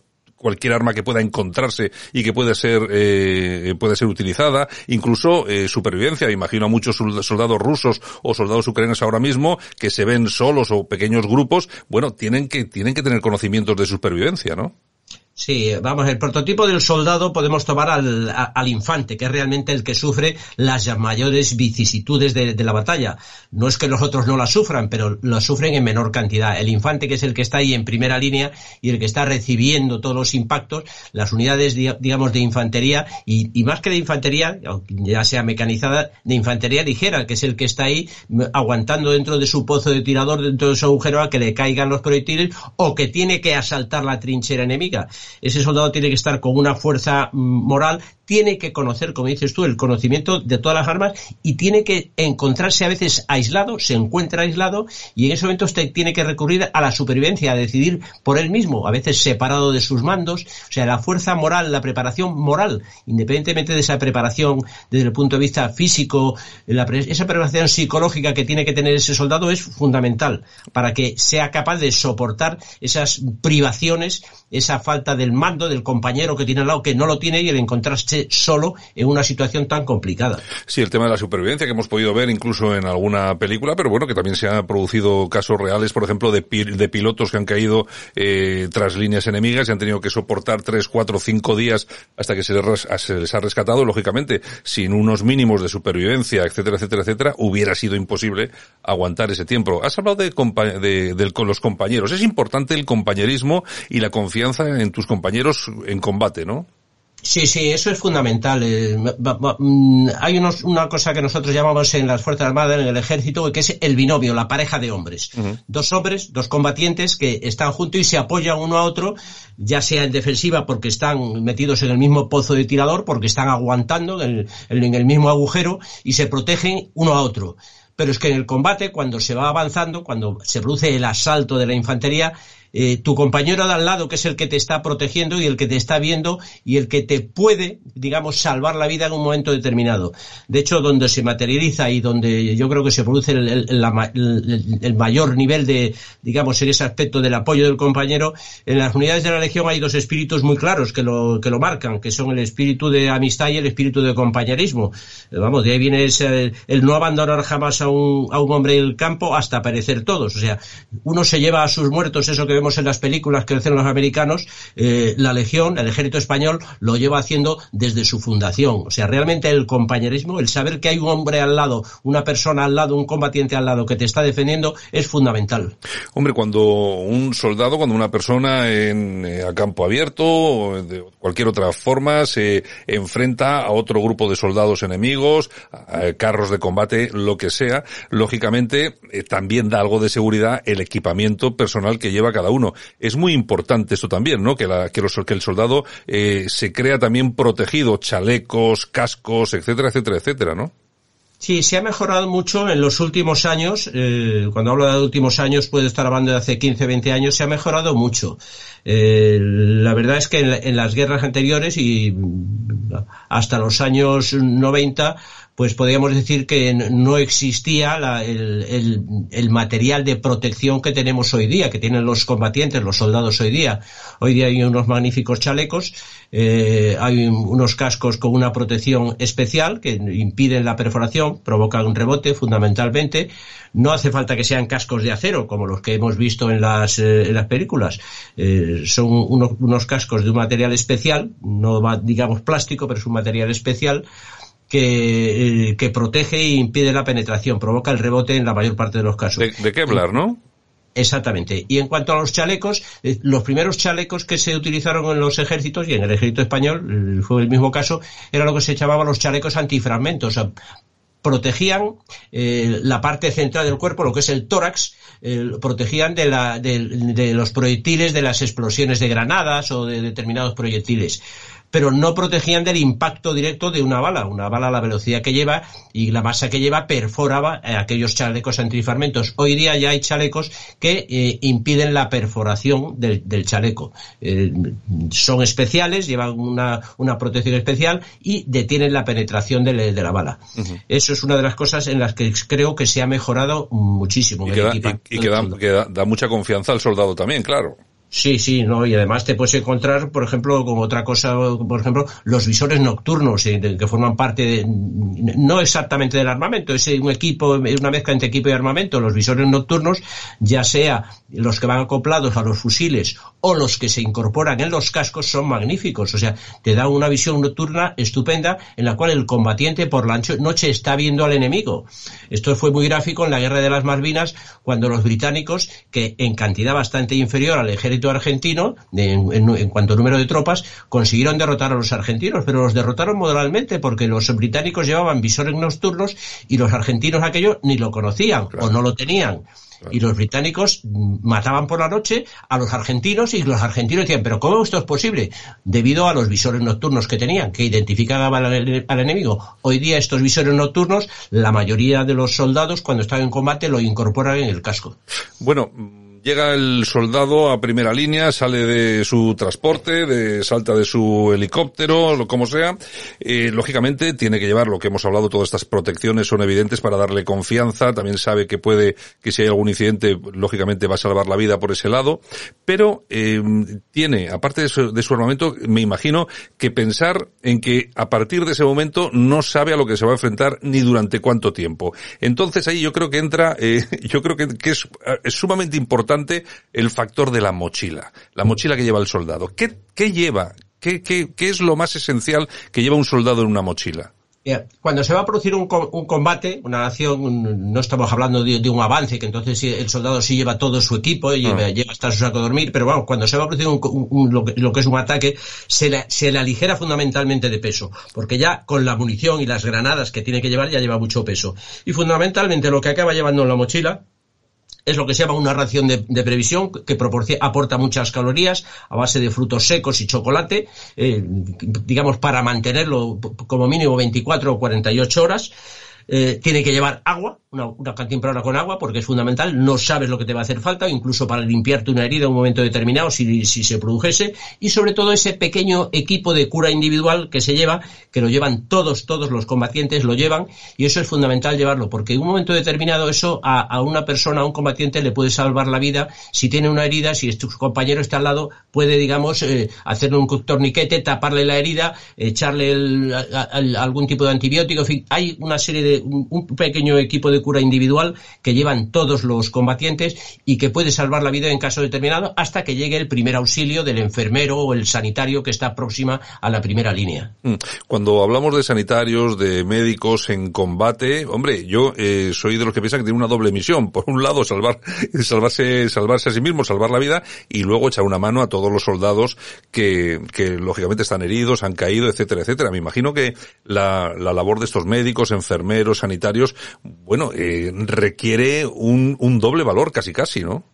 S3: cualquier arma que pueda encontrarse y que puede ser eh, puede ser utilizada, incluso eh, supervivencia. Imagino a muchos soldados rusos o soldados ucranianos ahora mismo que se ven solos o pequeños grupos, bueno, tienen que tienen que tener conocimientos de supervivencia, ¿no?
S11: Sí, vamos, el prototipo del soldado podemos tomar al, al, infante, que es realmente el que sufre las mayores vicisitudes de, de, la batalla. No es que los otros no la sufran, pero lo sufren en menor cantidad. El infante, que es el que está ahí en primera línea y el que está recibiendo todos los impactos, las unidades, digamos, de infantería, y, y más que de infantería, ya sea mecanizada, de infantería ligera, que es el que está ahí aguantando dentro de su pozo de tirador, dentro de su agujero a que le caigan los proyectiles, o que tiene que asaltar la trinchera enemiga ese soldado tiene que estar con una fuerza mm, moral, tiene que conocer, como dices tú, el conocimiento de todas las armas y tiene que encontrarse a veces aislado, se encuentra aislado y en ese momento usted tiene que recurrir a la supervivencia, a decidir por él mismo, a veces separado de sus mandos, o sea, la fuerza moral, la preparación moral, independientemente de esa preparación desde el punto de vista físico, la, esa preparación psicológica que tiene que tener ese soldado es fundamental para que sea capaz de soportar esas privaciones, esa falta del mando del compañero que tiene al lado que no lo tiene y el encontrarse solo en una situación tan complicada.
S3: Sí, el tema de la supervivencia que hemos podido ver incluso en alguna película, pero bueno, que también se han producido casos reales, por ejemplo, de, pilotos que han caído eh, tras líneas enemigas y han tenido que soportar tres, cuatro, cinco días hasta que se les, se les ha rescatado. Lógicamente, sin unos mínimos de supervivencia, etcétera, etcétera, etcétera, hubiera sido imposible aguantar ese tiempo. Has hablado de, de, de, con los compañeros. Es importante el compañerismo y la confianza en tus compañeros en combate, ¿no?
S11: Sí, sí, eso es fundamental. Eh, mm, hay unos, una cosa que nosotros llamamos en las Fuerzas Armadas, en el Ejército, que es el binomio, la pareja de hombres. Uh -huh. Dos hombres, dos combatientes que están juntos y se apoyan uno a otro, ya sea en defensiva porque están metidos en el mismo pozo de tirador, porque están aguantando en el, en el mismo agujero y se protegen uno a otro. Pero es que en el combate, cuando se va avanzando, cuando se produce el asalto de la infantería, eh, tu compañero de al lado, que es el que te está protegiendo y el que te está viendo y el que te puede, digamos, salvar la vida en un momento determinado. De hecho, donde se materializa y donde yo creo que se produce el, el, mayor nivel de, digamos, en ese aspecto del apoyo del compañero, en las unidades de la Legión hay dos espíritus muy claros que lo, que lo marcan, que son el espíritu de amistad y el espíritu de compañerismo. Eh, vamos, de ahí viene ese, el no abandonar jamás a un, a un hombre en el campo hasta perecer todos. O sea, uno se lleva a sus muertos, eso que en las películas que hacen los americanos, eh, la Legión, el ejército español, lo lleva haciendo desde su fundación. O sea, realmente el compañerismo, el saber que hay un hombre al lado, una persona al lado, un combatiente al lado que te está defendiendo, es fundamental.
S3: Hombre, cuando un soldado, cuando una persona en, eh, a campo abierto o de cualquier otra forma se enfrenta a otro grupo de soldados enemigos, carros de combate, lo que sea, lógicamente eh, también da algo de seguridad el equipamiento personal que lleva cada uno. Es muy importante esto también, ¿no? Que, la, que, el soldado eh, se crea también protegido, chalecos, cascos, etcétera, etcétera, etcétera, ¿no?
S11: Sí, se ha mejorado mucho en los últimos años. Eh, cuando hablo de últimos años, puede estar hablando de hace 15, 20 años. Se ha mejorado mucho. Eh, la verdad es que en, las guerras anteriores y hasta los años 90, pues podríamos decir que no existía la, el, el, material de protección que tenemos hoy día, que tienen los combatientes, los soldados hoy día. Hoy día hay unos magníficos chalecos, eh, hay unos cascos con una protección especial que impiden la perforación, provocan un rebote fundamentalmente. No hace falta que sean cascos de acero, como los que hemos visto en las, eh, en las películas. Eh, son unos, unos cascos de un material especial, no digamos plástico, pero es un material especial que, eh, que protege e impide la penetración, provoca el rebote en la mayor parte de los casos.
S3: De, de Kevlar, ¿no?
S11: Exactamente. Y en cuanto a los chalecos, eh, los primeros chalecos que se utilizaron en los ejércitos y en el ejército español, eh, fue el mismo caso, era lo que se llamaba los chalecos antifragmentos. O sea, protegían eh, la parte central del cuerpo, lo que es el tórax, eh, protegían de, la, de, de, los proyectiles, de las explosiones de granadas o de determinados proyectiles pero no protegían del impacto directo de una bala. Una bala, la velocidad que lleva y la masa que lleva, perforaba eh, aquellos chalecos antifarmentos. Hoy día ya hay chalecos que eh, impiden la perforación del, del chaleco. Eh, son especiales, llevan una, una, protección especial y detienen la penetración de, de la bala. Uh -huh. Eso es una de las cosas en las que creo que se ha mejorado muchísimo.
S3: Y, que da, y, y que, da, que da, da mucha confianza al soldado también, claro.
S11: Sí, sí, no, y además te puedes encontrar, por ejemplo, con otra cosa, por ejemplo, los visores nocturnos, eh, que forman parte de, no exactamente del armamento, es un equipo, es una mezcla entre equipo y armamento. Los visores nocturnos, ya sea los que van acoplados a los fusiles o los que se incorporan en los cascos, son magníficos. O sea, te da una visión nocturna estupenda en la cual el combatiente por la noche está viendo al enemigo. Esto fue muy gráfico en la guerra de las Malvinas, cuando los británicos, que en cantidad bastante inferior al ejército argentino, en, en, en, cuanto a número de tropas, consiguieron derrotar a los argentinos, pero los derrotaron modalmente porque los británicos llevaban visores nocturnos y los argentinos aquello ni lo conocían claro. o no lo tenían. Y los británicos mataban por la noche a los argentinos y los argentinos decían, pero ¿cómo esto es posible? Debido a los visores nocturnos que tenían, que identificaban al, al, enemigo. Hoy día estos visores nocturnos, la mayoría de los soldados cuando están en combate lo incorporan en el casco.
S3: Bueno, Llega el soldado a primera línea, sale de su transporte, de, salta de su helicóptero, lo como sea. Eh, lógicamente tiene que llevar lo que hemos hablado, todas estas protecciones son evidentes para darle confianza. También sabe que puede, que si hay algún incidente, lógicamente va a salvar la vida por ese lado. Pero eh, tiene, aparte de su, de su armamento, me imagino que pensar en que a partir de ese momento no sabe a lo que se va a enfrentar ni durante cuánto tiempo. Entonces ahí yo creo que entra, eh, yo creo que, es sumamente importante el factor de la mochila, la mochila que lleva el soldado. ¿Qué, qué lleva? ¿Qué, ¿Qué, qué, es lo más esencial que lleva un soldado en una mochila?
S11: Cuando se va a producir un, un combate, una nación, un, no estamos hablando de, de, un avance, que entonces el soldado sí lleva todo su equipo, lleva, uh lleva hasta su saco a dormir, pero bueno, cuando se va a producir un, lo, que, lo, que, es un ataque, se le, se le aligera fundamentalmente de peso, porque ya con la munición y las granadas que tiene que llevar ya lleva mucho peso. Y fundamentalmente lo que acaba llevando en la mochila es lo que se llama una ración de, previsión que aporta muchas calorías a base de frutos secos y chocolate, eh, digamos para mantenerlo como mínimo 24 o 48 horas. Eh, tiene que llevar agua, una, una cantimplora con agua, porque es fundamental, no sabes lo que te va a hacer falta, incluso para limpiarte una herida en un momento determinado, si, si se produjese, y sobre todo ese pequeño equipo de cura individual que se lleva, que lo llevan todos, todos los combatientes lo llevan, y eso es fundamental llevarlo, porque en un momento determinado eso a, a una persona, a un combatiente le puede salvar la vida, si tiene una herida, si tu compañero está al lado, puede, digamos, eh, hacerle un torniquete, taparle la herida, echarle el, algún tipo de antibiótico, en fin, hay una serie de un pequeño equipo de cura individual que llevan todos los combatientes y que puede salvar la vida en caso determinado hasta que llegue el primer auxilio del enfermero o el sanitario que está próxima a la primera línea.
S3: Mm. Cuando hablamos de sanitarios, de médicos en combate, hombre, yo eh, soy de los que piensan que tiene una doble misión. Por un lado, salvar, salvarse, salvarse a sí mismo, salvar la vida, y luego echar una mano a todos los soldados que, que lógicamente están heridos, han caído, etcétera, etcétera. Me imagino que la, la labor de estos médicos, enfermeros, sanitarios, bueno, eh, requiere un, un doble valor casi casi, ¿no?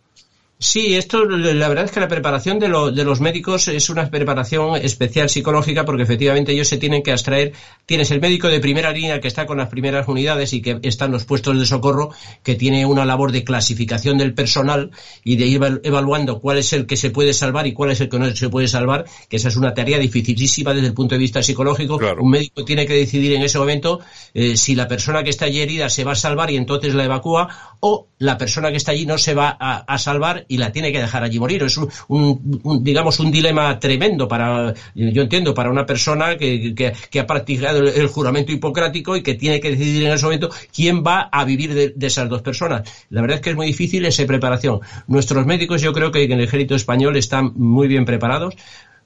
S11: Sí, esto, la verdad es que la preparación de, lo, de, los médicos es una preparación especial psicológica porque efectivamente ellos se tienen que abstraer. Tienes el médico de primera línea que está con las primeras unidades y que está en los puestos de socorro, que tiene una labor de clasificación del personal y de ir evaluando cuál es el que se puede salvar y cuál es el que no se puede salvar, que esa es una tarea dificilísima desde el punto de vista psicológico.
S3: Claro.
S11: Un médico tiene que decidir en ese momento eh, si la persona que está allí herida se va a salvar y entonces la evacúa o la persona que está allí no se va a, a salvar y la tiene que dejar allí morir. Es un, digamos, un dilema tremendo para, yo entiendo, para una persona que, que, ha practicado el, juramento hipocrático y que tiene que decidir en ese momento quién va a vivir de, de, esas dos personas. La verdad es que es muy difícil esa preparación. Nuestros médicos yo creo que en el ejército español están muy bien preparados.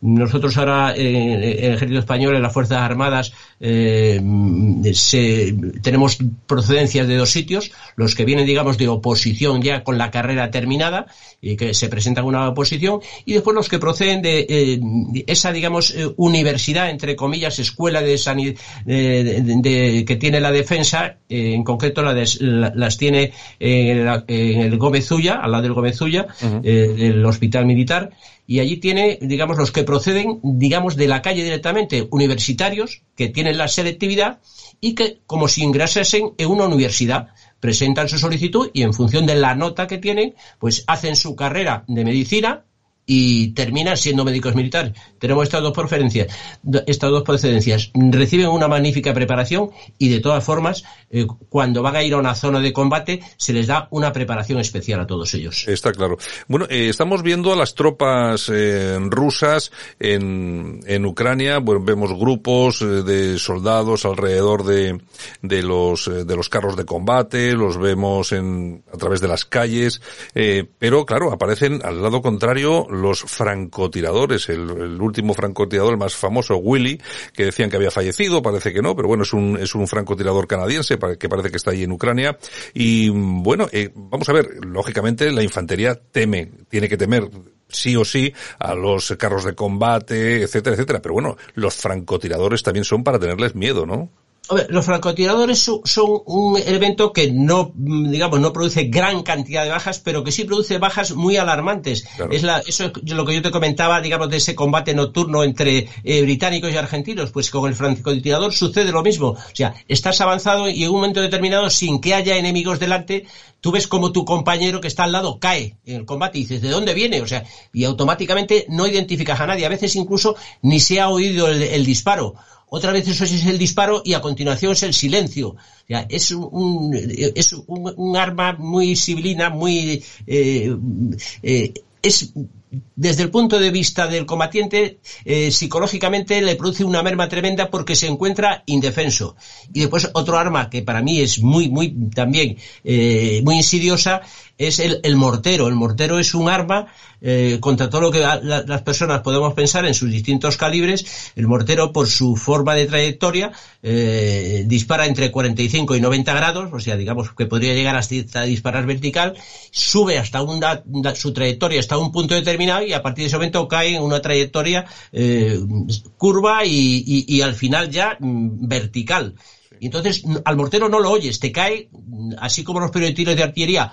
S11: Nosotros ahora en, el ejército español, en las Fuerzas Armadas, eh, se, tenemos procedencias de dos sitios, los que vienen, digamos, de oposición ya con la carrera terminada y que se presentan una oposición, y después los que proceden de eh, esa, digamos, eh, universidad, entre comillas, escuela de sanidad de, de, que tiene la defensa, en concreto la de, la, las tiene en, la, en, el Gómez Zulla, al lado del Gómez uh -huh. el hospital militar, y allí tiene, digamos, los que proceden, digamos, de la calle directamente, universitarios que tienen la selectividad y que, como si ingresasen en una universidad, presentan su solicitud y en función de la nota que tienen, pues hacen su carrera de medicina y terminan siendo médicos militares. Tenemos estas dos preferencias, estas dos procedencias. Reciben una magnífica preparación y de todas formas, eh, cuando van a ir a una zona de combate, se les da una preparación especial a todos ellos.
S3: Está claro. Bueno, eh, estamos viendo a las tropas eh, rusas en, en Ucrania. Bueno, vemos grupos eh, de soldados alrededor de, de los de los carros de combate, los vemos en a través de las calles, pero claro, aparecen al lado contrario los francotiradores, el, último francotirador, el más famoso, Willy, que decían que había fallecido, parece que no, pero bueno, es un, es un francotirador canadiense que parece que está ahí en Ucrania. Y bueno, eh, vamos a ver, lógicamente la infantería teme, tiene que temer sí o sí a los carros de combate, etcétera, etcétera. Pero bueno, los francotiradores también son para tenerles miedo, ¿no?
S11: Ver, los francotiradores son, son, un elemento que no, digamos, no produce gran cantidad de bajas, pero que sí produce bajas muy alarmantes. Claro. Es la, eso es lo que yo te comentaba, digamos, de ese combate nocturno entre eh, británicos y argentinos. Pues con el francotirador sucede lo mismo. O sea, estás avanzado y en un momento determinado, sin que haya enemigos delante, tú ves como tu compañero que está al lado cae en el combate y dices, ¿de dónde viene? O sea, y automáticamente no identificas a nadie. A veces incluso ni se ha oído el, el disparo otra vez eso es el disparo y a continuación es el silencio. Es un, es un, un arma muy civilina, muy... Eh, eh, es desde el punto de vista del combatiente, eh, psicológicamente le produce una merma tremenda porque se encuentra indefenso. Y después otro arma que para mí es muy, muy también eh, muy insidiosa es el, el, mortero. El mortero es un arma eh, contra todo lo que la, las personas podemos pensar en sus distintos calibres. El mortero, por su forma de trayectoria, eh, dispara entre 45 y 90 grados, o sea, digamos que podría llegar hasta disparar vertical, sube hasta una, su trayectoria hasta un punto determinado y a partir de ese momento cae en una trayectoria eh, curva y, y, y, al final ya mm, vertical. Y entonces al mortero no lo oyes, te cae, así como los proyectiles de artillería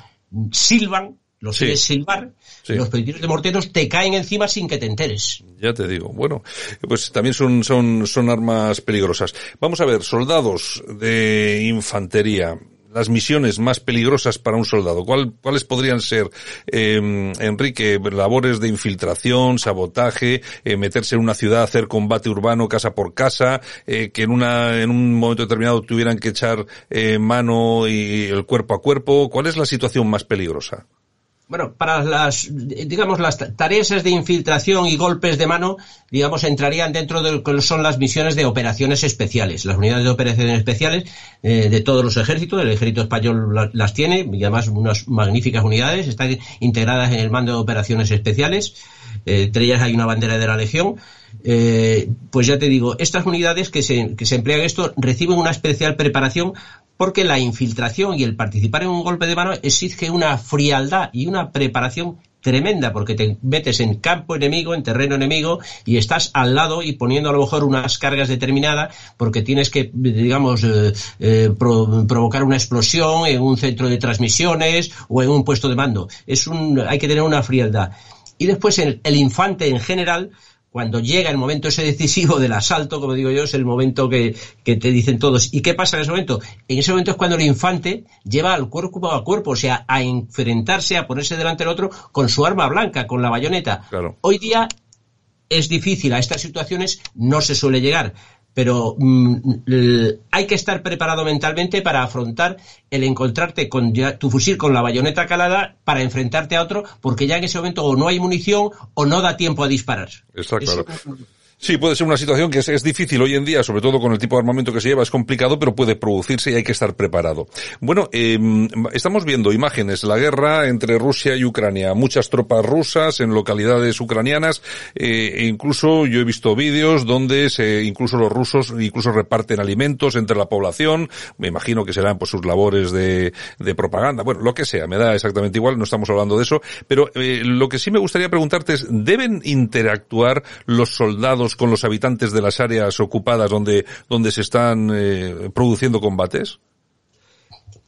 S11: silban, los sí. silbar, sí. los proyectiles de morteros te caen encima sin que te enteres.
S3: Ya te digo. Bueno, pues también son, son, son armas peligrosas. Vamos a ver, soldados de infantería, las misiones más peligrosas para un soldado? ¿Cuál, ¿Cuáles podrían ser, eh, Enrique, labores de infiltración, sabotaje, eh, meterse en una ciudad, hacer combate urbano casa por casa, eh, que en una en un momento determinado tuvieran que echar eh, mano y el cuerpo a cuerpo? ¿Cuál es la situación más peligrosa?
S11: Bueno, para las, digamos, las tareas de infiltración y golpes de mano, digamos, entrarían dentro de lo que son las misiones de operaciones especiales. Las unidades de operaciones especiales eh, de todos los ejércitos, el ejército español la- las tiene, y además unas magníficas unidades, están integradas en el mando de operaciones especiales, eh, entre ellas hay una bandera de la Legión. Eh, pues ya te digo, estas unidades que se, que se emplean esto reciben una especial preparación porque la infiltración y el participar en un golpe de mano exige una frialdad y una preparación tremenda porque te metes en campo enemigo, en terreno enemigo y estás al lado y poniendo a lo mejor unas cargas determinadas porque tienes que, digamos, eh, eh, pro- provocar una explosión en un centro de transmisiones o en un puesto de mando. Es un, hay que tener una frialdad. Y después el, el infante en general, cuando llega el momento ese decisivo del asalto, como digo yo, es el momento que, que te dicen todos. ¿Y qué pasa en ese momento? En ese momento es cuando el infante lleva al cuerpo a cuerpo, o sea, a enfrentarse, a ponerse delante del otro con su arma blanca, con la bayoneta. Hoy día es difícil, a estas situaciones no se suele llegar. Pero mm, l- hay que estar preparado mentalmente para afrontar el encontrarte con ya tu fusil con la bayoneta calada para enfrentarte a otro, porque ya en ese momento o no hay munición o no da tiempo a disparar.
S3: Está
S11: Eso-
S3: claro. Sí, puede ser una situación que es, es difícil hoy en día, sobre todo con el tipo de armamento que se lleva, es complicado, pero puede producirse y hay que estar preparado. Bueno, eh, estamos viendo imágenes, la guerra entre Rusia y Ucrania, muchas tropas rusas en localidades ucranianas, eh, e incluso yo he visto vídeos donde se, incluso los rusos incluso reparten alimentos entre la población, me imagino que serán por sus labores de, de propaganda, bueno, lo que sea, me da exactamente igual, no estamos hablando de eso, pero eh, lo que sí me gustaría preguntarte es, ¿deben interactuar los soldados con los habitantes de las áreas ocupadas donde, donde se están eh, produciendo combates?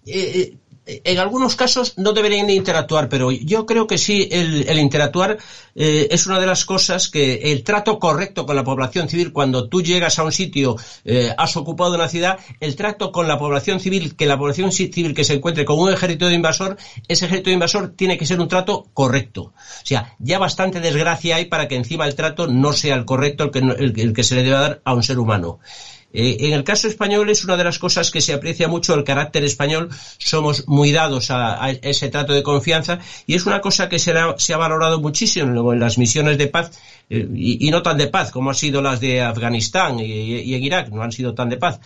S11: eh, eh, en algunos casos no deberían interactuar, pero yo creo que sí, el, interactuar eh, es una de las cosas que el trato correcto con la población civil, cuando tú llegas a un sitio, eh, has ocupado una ciudad, el trato con la población civil, que la población ci- civil que se encuentre con un ejército de invasor, ese ejército de invasor tiene que ser un trato correcto. O sea, ya bastante desgracia hay para que encima el trato no sea el correcto, el que, el que se le debe dar a un ser humano. Eh, en el caso español es una de las cosas que se aprecia mucho el carácter español. Somos muy dados a, ese trato de confianza y es una cosa que se, ha- valorado muchísimo en las misiones de paz eh, y, y no tan de paz como han sido las de Afganistán y, y en Irak, no han sido tan de paz.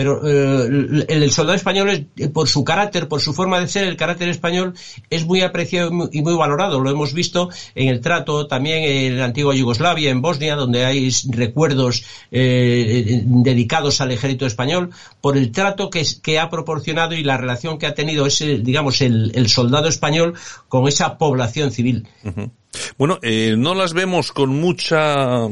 S11: Pero eh, el, soldado español, es, eh, por su carácter, por su forma de ser, el carácter español es muy apreciado y muy, valorado. Lo hemos visto en el trato también en la antigua Yugoslavia, en Bosnia, donde hay recuerdos eh, dedicados al ejército español, por el trato que, ha proporcionado y la relación que ha tenido ese, digamos, el, soldado español con esa población civil.
S3: Bueno, no las vemos con mucha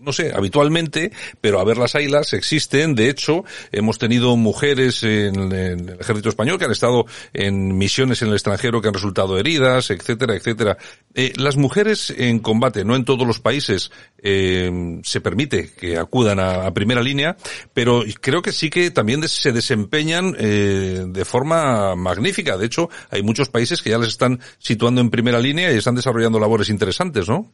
S3: no sé, habitualmente, pero a ver las ailas existen. De hecho, hemos tenido mujeres en, el ejército español que han estado en misiones en el extranjero que han resultado heridas, etcétera, etcétera. Eh, las mujeres en combate, no en todos los países, eh, se permite que acudan a, primera línea, pero creo que sí que también se desempeñan eh, de forma magnífica. De hecho, hay muchos países que ya les están situando en primera línea y están desarrollando labores interesantes, ¿no?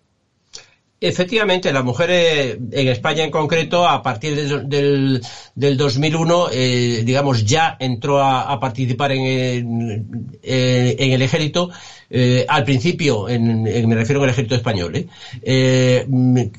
S11: Efectivamente, las mujeres en España en concreto, a partir del, del, del 2001, eh, digamos, ya entró a, participar en, el- eh, en el ejército. eh, al principio, en, me refiero al ejército español. ¿eh?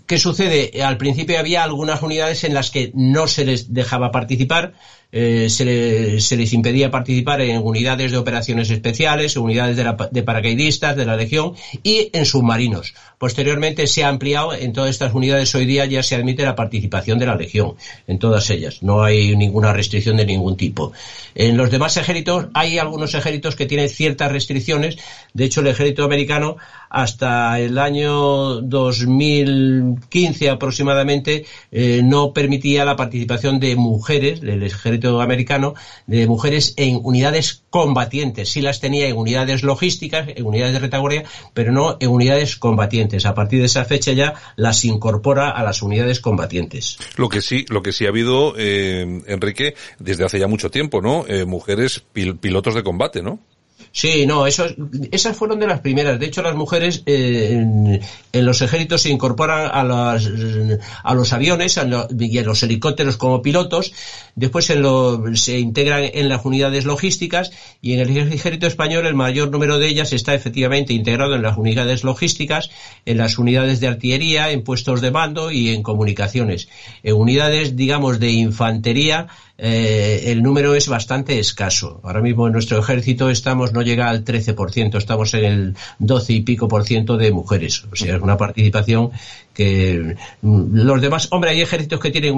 S11: ¿Qué sucede? Al principio había algunas unidades en las que no se les dejaba participar. Eh, se, le- se les impedía participar en unidades de operaciones especiales, unidades de, la- de paracaidistas, de la Legión y en submarinos. Posteriormente se ha ampliado, en todas estas unidades hoy día ya se admite la participación de la Legión, en todas ellas. No hay ninguna restricción de ningún tipo. En los demás ejércitos hay algunos ejércitos que tienen ciertas restricciones. De hecho, el ejército americano hasta el año 2015 aproximadamente eh, no permitía la participación de mujeres, del ejército americano, de mujeres en unidades combatientes. Sí las tenía en unidades logísticas, en unidades de retaguardia, pero no en unidades combatientes. A partir de esa fecha ya las incorpora a las unidades combatientes.
S3: Lo que sí, lo que sí ha habido, eh, Enrique, desde hace ya mucho tiempo, ¿no? Eh, mujeres pil- pilotos de combate, ¿no?
S11: Sí, no, eso, esas fueron de las primeras. De hecho, las mujeres eh, en, los ejércitos se incorporan a, las, a los aviones a lo, y a los helicópteros como pilotos. Después en lo, se integran en las unidades logísticas y en el ejército español el mayor número de ellas está efectivamente integrado en las unidades logísticas, en las unidades de artillería, en puestos de mando y en comunicaciones. En unidades, digamos, de infantería, eh, el número es bastante escaso. Ahora mismo en nuestro ejército estamos, no llega al 13%, estamos en el 12 y pico por ciento de mujeres. O sea, es una participación que los demás, hombre, hay ejércitos que tienen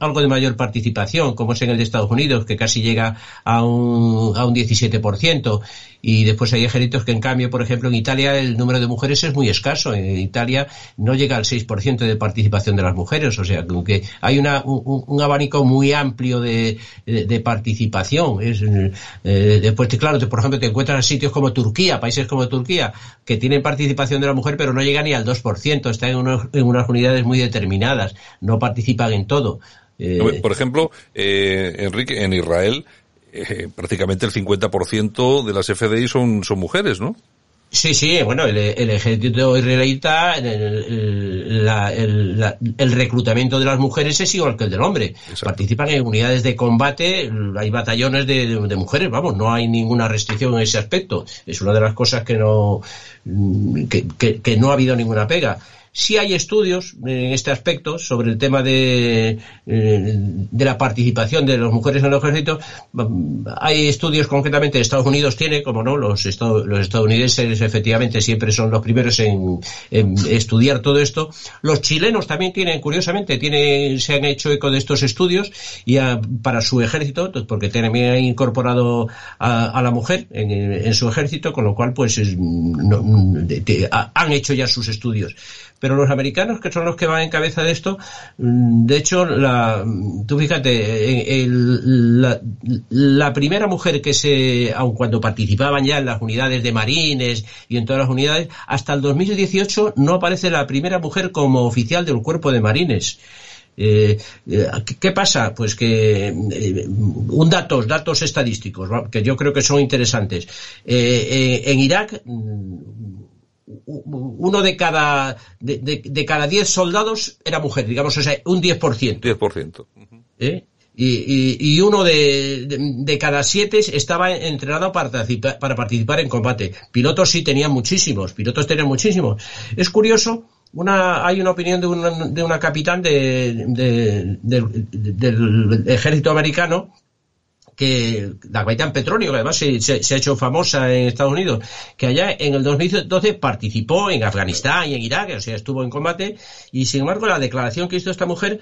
S11: algo de mayor participación, como es en el de Estados Unidos, que casi llega a un, a un 17%, y después hay ejércitos que en cambio, por ejemplo, en Italia el número de mujeres es muy escaso, en Italia no llega al 6% de participación de las mujeres, o sea, que hay una, un, abanico muy amplio de, de, participación. Es, eh, después, claro, por ejemplo, te encuentras en sitios como Turquía, países como Turquía, que tienen participación de la mujer, pero no llega ni al 2%, está en, unos, en unas unidades muy determinadas, no participan en todo.
S3: Eh, por ejemplo, eh, Enrique, en Israel, eh, prácticamente el 50% de las FDI son, son mujeres, ¿no?
S11: Sí, sí, bueno, el, el ejército israelita, el, el, la, la, el, reclutamiento de las mujeres es igual que el del hombre. Exacto. Participan en unidades de combate, hay batallones de, de, de, mujeres, vamos, no hay ninguna restricción en ese aspecto. Es una de las cosas que no, que, que, que no ha habido ninguna pega. Sí hay estudios en este aspecto sobre el tema de, eh, de la participación de las mujeres en el ejército. Hay estudios concretamente Estados Unidos tiene, como no, los, los estadounidenses efectivamente siempre son los primeros en, estudiar todo esto. Los chilenos también tienen, curiosamente, tienen, se han hecho eco de estos estudios y a, para su ejército, porque también han incorporado a, la mujer en, su ejército, con lo cual pues han hecho ya sus estudios pero los americanos, que son los que van en cabeza de esto, de hecho, la, tú fíjate, la, primera mujer que se, aun cuando participaban ya en las unidades de marines y en todas las unidades, hasta el 2018 no aparece la primera mujer como oficial del cuerpo de marines. Eh, ¿Qué pasa? Pues que eh, un datos, datos estadísticos, que yo creo que son interesantes. Eh, en Irak uno de cada de, de, de, cada diez soldados era mujer, digamos, o sea, un 10%.
S3: 10%.
S11: ¿Eh? Y, y, y, uno de, de, cada siete estaba entrenado para participar, para participar en combate. Pilotos sí tenían muchísimos, pilotos tenían muchísimos. Es curioso, una, hay una opinión de una, de una capitán de, del ejército americano que la Capitán Petróleo, que además se, se, ha hecho famosa en Estados Unidos, que allá en el 2012 participó en Afganistán y en Irak, o sea, estuvo en combate, y sin embargo la declaración que hizo esta mujer,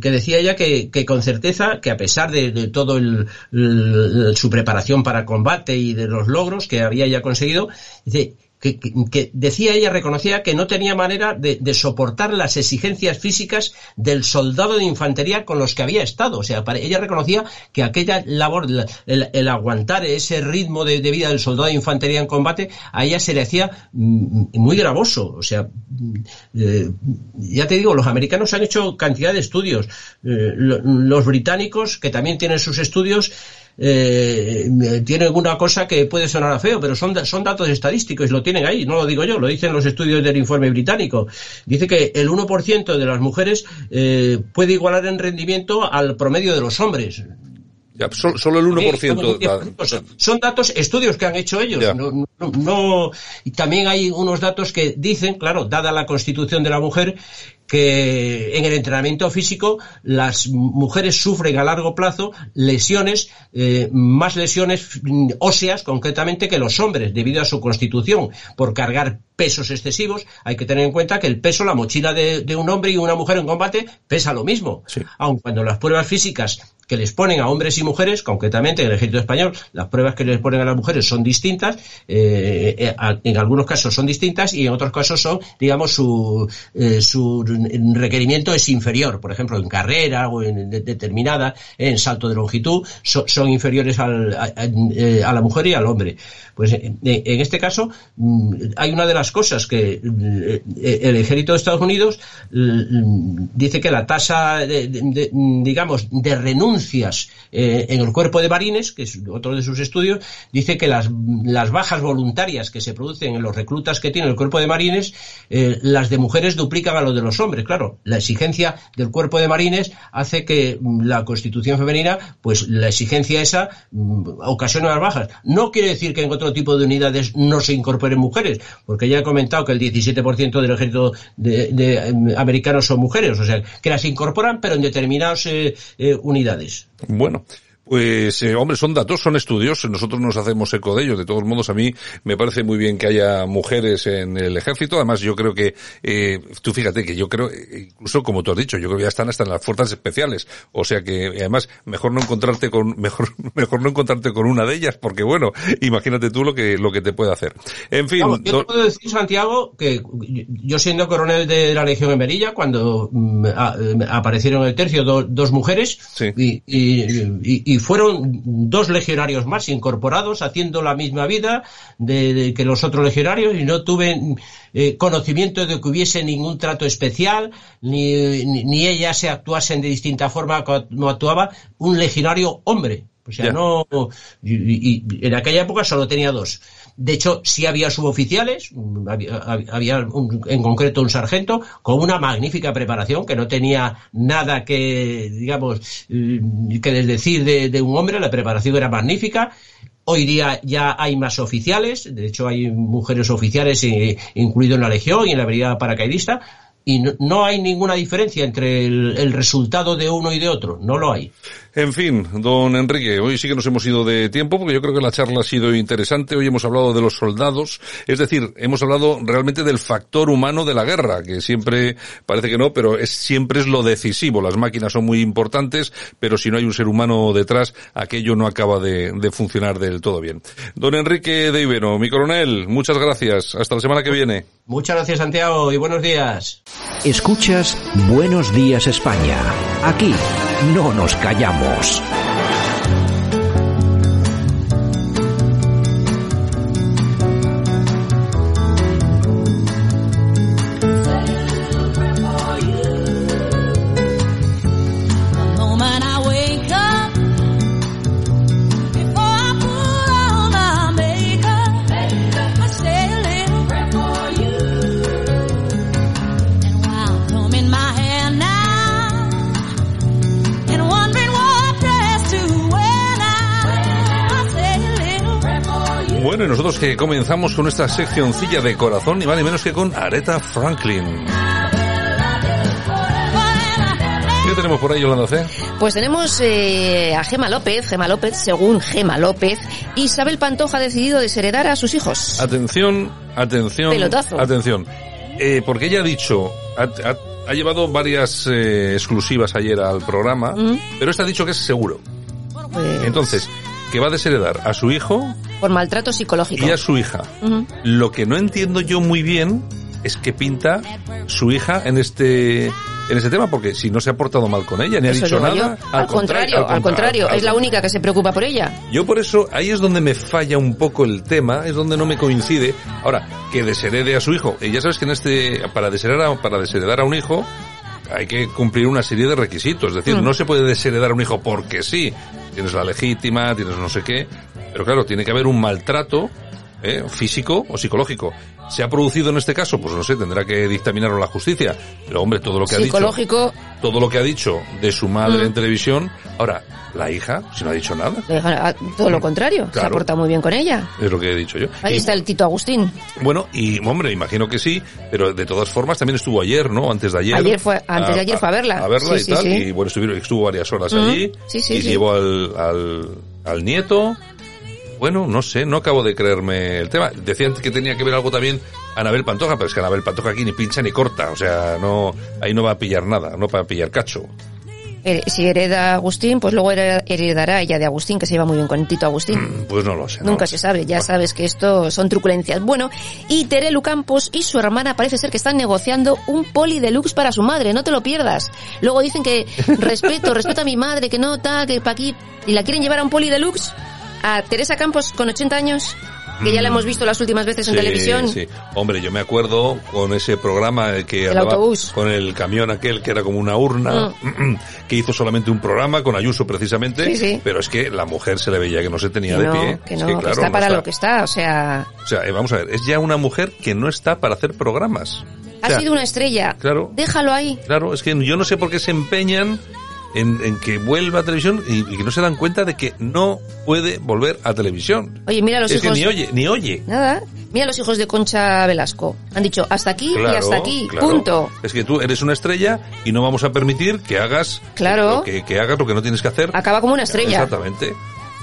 S11: que decía ella que, que con certeza, que a pesar de, todo el, el, su preparación para combate y de los logros que había ya conseguido, dice, que, que, decía ella, reconocía que no tenía manera de, soportar las exigencias físicas del soldado de infantería con los que había estado. O sea, para, ella reconocía que aquella labor, el, aguantar ese ritmo de, vida del soldado de infantería en combate, a ella se le hacía mm, muy gravoso. O sea, eh, ya te digo, los americanos han hecho cantidad de estudios. Eh, los británicos, que también tienen sus estudios, eh, tiene alguna cosa que puede sonar a feo, pero son, son datos estadísticos y lo tienen ahí, no lo digo yo, lo dicen los estudios del informe británico. Dice que el 1% de las mujeres eh, puede igualar en rendimiento al promedio de los hombres.
S3: Ya, solo, solo, el 1%.
S11: Sí, son datos, estudios que han hecho ellos. No, no, no, y también hay unos datos que dicen, claro, dada la constitución de la mujer, que en el entrenamiento físico las mujeres sufren a largo plazo lesiones, eh, más lesiones óseas concretamente que los hombres debido a su constitución por cargar pesos excesivos. Hay que tener en cuenta que el peso, la mochila de, de un hombre y una mujer en combate pesa lo mismo. Sí. Aun cuando las pruebas físicas que les ponen a hombres y mujeres, concretamente en el ejército español, las pruebas que les ponen a las mujeres son distintas, eh, en algunos casos son distintas y en otros casos son, digamos, su, eh, su el requerimiento es inferior, por ejemplo, en carrera o en de- determinada, en salto de longitud, so- son inferiores al- a, a- eh, la mujer y al hombre. Pues eh, en este caso mm, hay una de las cosas que mm, eh, el ejército de Estados Unidos dice que la tasa de, de- de, mm, digamos de renuncias eh, en el cuerpo de marines, que es otro de sus estudios, dice que las, las bajas voluntarias que se producen en los reclutas que tiene el cuerpo de marines, eh, las de mujeres duplican a lo de los hombres. Claro, la exigencia del cuerpo de marines hace que mm, la constitución femenina, pues la exigencia esa mm, ocasiona las bajas. No quiere decir que en otro tipo de unidades no se incorporen mujeres, porque ya he comentado que el 17% del ejército de, de, em, americano son mujeres, o sea, que las incorporan, pero en determinadas eh, eh, unidades.
S3: Bueno. Pues, eh, hombre, son datos, son estudios, nosotros nos hacemos eco de ellos. De todos modos, a mí me parece muy bien que haya mujeres en el ejército. Además, yo creo que, eh, tú fíjate que yo creo, eh, incluso como tú has dicho, yo creo que ya están hasta en las fuerzas especiales. O sea que, y además, mejor no encontrarte con, mejor, mejor no encontrarte con una de ellas, porque bueno, imagínate tú lo que, lo que te puede hacer. En fin,
S11: Vamos, yo te puedo decir, Santiago, que yo siendo coronel de la Legión en Merilla, cuando mm, a- eh, aparecieron en el tercio do- dos mujeres, y, y- y- y fueron dos legionarios más incorporados, haciendo la misma vida de, que los otros legionarios, y no tuve eh, conocimiento de que hubiese ningún trato especial, ni, ni, ni ellas se actuasen de distinta forma como actuaba un legionario hombre. O sea, no, y, en aquella época solo tenía dos. De hecho, sí había suboficiales, mm, había, había un- en concreto un sargento con una magnífica preparación que no tenía nada que, digamos, mm, que decir de, de un hombre, la preparación era magnífica. Hoy día ya hay más oficiales, de hecho hay mujeres oficiales eh, incluido en la Legión y en la Brigada Paracaidista, y no, no hay ninguna diferencia entre el, el resultado de uno y de otro, no lo hay.
S3: En fin, don Enrique, hoy sí que nos hemos ido de tiempo porque yo creo que la charla ha sido interesante. Hoy hemos hablado de los soldados, es decir, hemos hablado realmente del factor humano de la guerra, que siempre parece que no, pero es siempre es lo decisivo. Las máquinas son muy importantes, pero si no hay un ser humano detrás, aquello no acaba de, de funcionar del todo bien. Don Enrique de Ibero, mi coronel, muchas gracias. Hasta la semana que viene.
S11: Muchas gracias, Santiago, y buenos días.
S4: Escuchas Buenos Días España. Aquí no nos callamos.
S3: Que comenzamos con esta seccioncilla de corazón, y vale menos que con Aretha Franklin. ¿Qué tenemos por ahí, Yolanda C?
S8: Pues tenemos eh, a Gema López, Gema López, según Gema López, Isabel Pantoja ha decidido desheredar a sus hijos.
S3: Atención, atención,
S8: Pelotazo.
S3: atención. Eh, porque ella ha dicho, ha, ha- ha llevado varias eh, exclusivas ayer al programa, pero esta ha dicho que es seguro.
S8: Pues,
S3: Entonces, que va a desheredar a su hijo
S8: por maltrato psicológico.
S3: y a su hija. Lo que no entiendo yo muy bien es que pinta su hija en este en este tema, porque si no se ha portado mal con ella, ni ha dicho nada.
S8: Al, contrario, al
S3: contra-
S8: contrario,
S3: al-
S8: es la única que se preocupa por ella.
S3: yo por eso, ahí es donde me falla un poco el tema, es donde no me coincide. Ahora, que desherede a su hijo. Y ya sabes que en este, para desheredar a, para desheredar a un hijo, hay que cumplir una serie de requisitos. Es decir,
S8: Mm.
S3: no se puede desheredar a un hijo porque sí. Tienes la legítima, tienes no sé qué. Pero claro, tiene que haber un maltrato ¿eh? físico o psicológico. ¿Se ha producido en este caso? Pues no sé, tendrá que dictaminarlo la justicia. Pero hombre, todo lo que ha dicho
S8: Psicológico,
S3: todo lo que ha dicho de su madre
S8: Mm.
S3: en televisión. Ahora, la hija, si no ha dicho nada,
S8: le deja- a- todo lo contrario, se ha portado muy bien con ella.
S3: es lo que he dicho yo.
S8: Ahí
S3: Y,
S8: está el Tito Agustín.
S3: Bueno, y hombre, imagino que sí, pero de todas formas también estuvo ayer, ¿no? Antes de ayer.
S8: Ayer fue- antes de ayer fue a verla.
S3: A verla
S8: Sí,
S3: y
S8: sí,
S3: tal,
S8: sí.
S3: y bueno, estuvieron, estuvo varias horas
S8: Mm.
S3: allí.
S8: Sí, sí,
S3: y llevó al, al, al nieto. Bueno, no sé, no acabo de creerme el tema. Decían que tenía que ver algo también Anabel Pantoja, pero es que Anabel Pantoja aquí ni pincha ni corta, o sea, no, ahí no va a pillar nada, no va a pillar cacho.
S8: Eh, Si hereda Agustín, pues luego hereda- heredará ella de Agustín, que se lleva muy bien con Tito Agustín.
S3: Pues no lo sé.
S8: Nunca se sabe, ya sabes que esto son truculencias. Bueno, y Terelu Campos y su hermana parece ser que están negociando un poli deluxe para su madre, no te lo pierdas. Luego dicen que respeto, respeto a mi madre, que no, tal, que pa' aquí, y la quieren llevar a un poli deluxe a Teresa Campos con 80 años, que ya la hemos visto las últimas veces en
S3: Mm. Sí,
S8: televisión.
S3: sí. Hombre, yo me acuerdo con ese programa que
S8: El autobús.
S3: con el camión aquel que era como una urna, que hizo solamente un programa con Ayuso precisamente,
S8: Sí, sí.
S3: pero es que la mujer se le veía que no se tenía
S8: Que
S3: de
S8: no,
S3: pie.
S8: que no,
S3: que,
S8: que
S3: claro,
S8: está
S3: no
S8: para
S3: está.
S8: lo que está, o sea,
S3: O sea, eh, vamos a ver, es ya una mujer que no está para hacer programas. O
S8: ha
S3: sea,
S8: sido una estrella.
S3: Claro.
S8: Déjalo ahí.
S3: Claro, es que yo no sé por qué se empeñan en, en que vuelva a televisión y, y que no se dan cuenta de que no puede volver a televisión.
S8: Oye, mira los
S3: es
S8: hijos.
S3: que ni oye, ni oye.
S8: Nada. Mira los hijos de Concha Velasco. Han dicho hasta aquí y hasta aquí.
S3: claro.
S8: Punto.
S3: Es que tú eres una estrella y no vamos a permitir que hagas
S8: Claro.
S3: lo que, que hagas lo que no tienes que hacer.
S8: Acaba como una estrella.
S3: Exactamente.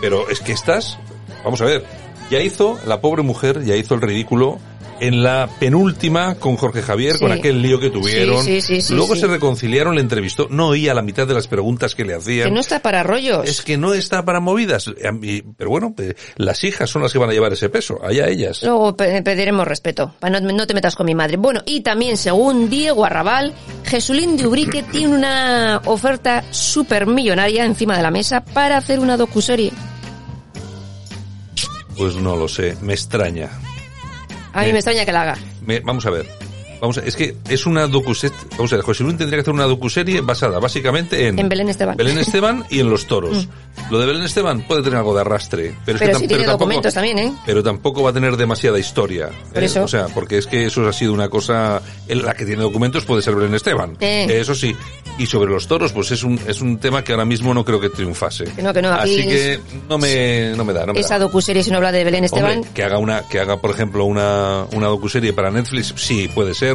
S3: Pero es que estás, vamos a ver, ya hizo la pobre mujer, ya hizo el ridículo en la penúltima con Jorge Javier,
S8: Sí.
S3: con aquel lío que tuvieron.
S8: Sí, sí,
S3: Luego se reconciliaron, le entrevistó, no oía la mitad de las preguntas que le hacían.
S8: Que no está para rollos.
S3: Es que no está para movidas. Pero bueno, las hijas son las que van a llevar ese peso, allá ellas.
S8: Luego pe- pediremos respeto, para no, no te metas con mi madre. Bueno, y también según Diego Arrabal, Jesulín de Ubrique tiene una oferta súper millonaria encima de la mesa para hacer una docuserie.
S3: Pues no lo sé, me extraña.
S8: A mí me extraña que la haga.
S3: Me- vamos a ver. Vamos a, es que es una docuserie. Vamos a ver, José Luis tendría que hacer una docuserie basada básicamente en,
S8: En Belén Esteban.
S3: Belén Esteban y en los toros. Lo de Belén Esteban puede tener algo de arrastre, pero, es
S8: Pero
S3: que tam-
S8: sí tiene
S3: tampoco,
S8: documentos también, ¿eh?
S3: pero tampoco va a tener demasiada historia.
S8: Por
S3: ¿eh?
S8: eso.
S3: O sea, porque es que eso ha sido una cosa, el- la que tiene documentos puede ser Belén Esteban.
S8: Eh.
S3: Eso sí. Y sobre los toros, pues es un, es un tema que ahora mismo no creo que triunfase.
S8: Que no, que no,
S3: Así que no me, no me da, no me
S8: Esa
S3: da.
S8: docuserie, si no habla de Belén Esteban,
S3: Hombre, que haga una, que haga, por ejemplo, una, una docuserie para Netflix, sí, puede ser,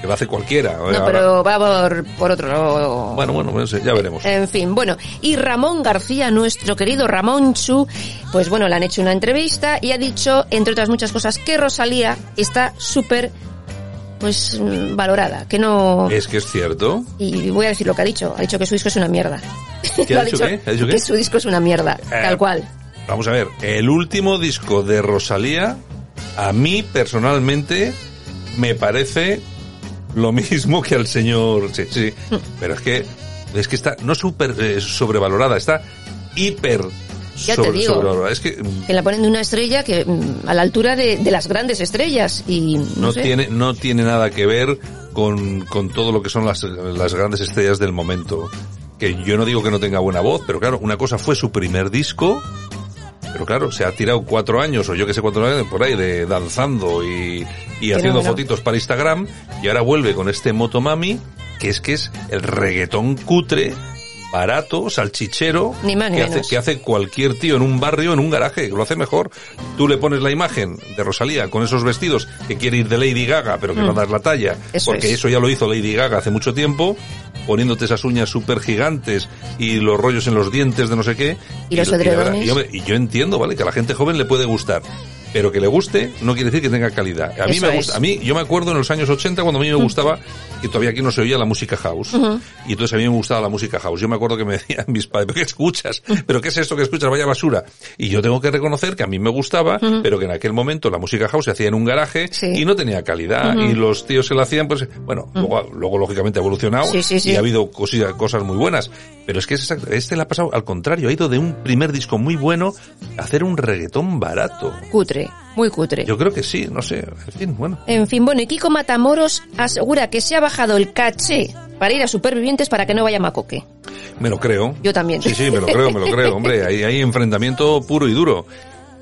S3: que lo hace cualquiera.
S8: no,
S3: Ahora-
S8: pero va por, por otro...
S3: Bueno, bueno, no sé, ya veremos.
S8: En fin, bueno, y Ramón García, nuestro querido Ramón Chu, pues bueno, le han hecho una entrevista y ha dicho, entre otras muchas cosas, que Rosalía está súper, pues, mm, valorada, que no...
S3: Es que es cierto.
S8: Y voy a decir lo que ha dicho, ha dicho que su disco es una mierda.
S3: ¿Qué
S8: Lo
S3: ha dicho qué? ¿Ha dicho qué?
S8: Que su disco es una mierda,
S3: Eh,
S8: tal cual.
S3: Vamos a ver, el último disco de Rosalía, a mí personalmente, me parece lo mismo que al señor. Sí, sí. Pero es que, es que está no súper eh, sobrevalorada, está hiper
S8: Ya te digo.
S3: sobrevalorada. Es que
S8: Que la ponen de una estrella que mm, a la altura de, de las grandes estrellas y no,
S3: no
S8: sé.
S3: tiene no tiene nada que ver con, con todo lo que son las, las grandes estrellas del momento que yo no digo que no tenga buena voz pero claro una cosa fue su primer disco pero claro se ha tirado cuatro años o yo que sé cuatro años por ahí de danzando y, y
S8: no,
S3: haciendo
S8: no.
S3: fotitos para Instagram y ahora vuelve con este Motomami que es que es el reggaetón cutre barato, salchichero,
S8: Ni más ni
S3: que, hace, que hace cualquier tío en un barrio, en un garaje, que lo hace mejor. Tú le pones la imagen de Rosalía con esos vestidos que quiere ir de Lady Gaga, pero que
S8: Mm.
S3: no das la talla,
S8: Eso
S3: porque
S8: es.
S3: eso ya lo hizo Lady Gaga hace mucho tiempo, poniéndote esas uñas súper gigantes y los rollos en los dientes de no sé qué.
S8: Y los edredones.
S3: y, y yo entiendo, ¿vale? Que a la gente joven le puede gustar. Pero que le guste no quiere decir que tenga calidad. A mí
S8: Eso
S3: me gusta, a mí, yo me acuerdo en los años 80 cuando a mí me gustaba, que todavía aquí no se oía la música house. Y entonces a mí me gustaba la música house. Yo me acuerdo que me decían mis padres, ¿pero qué escuchas? ¿Pero qué es esto que escuchas? Vaya basura. Y yo tengo que reconocer que a mí me gustaba, pero que en aquel momento la música house se hacía en un garaje y no tenía calidad. Y los tíos que la hacían, pues, bueno, luego, luego lógicamente ha evolucionado
S8: Sí, sí, sí.
S3: y ha habido cosillas- cosas muy buenas. Pero es que es exacto, este le ha pasado al contrario, ha ido de un primer disco muy bueno a hacer un reggaetón barato.
S8: Cutre, muy cutre.
S3: Yo creo que sí, no sé, en fin, bueno.
S8: En fin, bueno, y Kiko Matamoros asegura que se ha bajado el caché para ir a Supervivientes para que no vaya Macoque.
S3: Me lo creo.
S8: Yo también.
S3: Sí, sí, me lo creo, me lo creo, hombre. Hay, hay enfrentamiento puro y duro.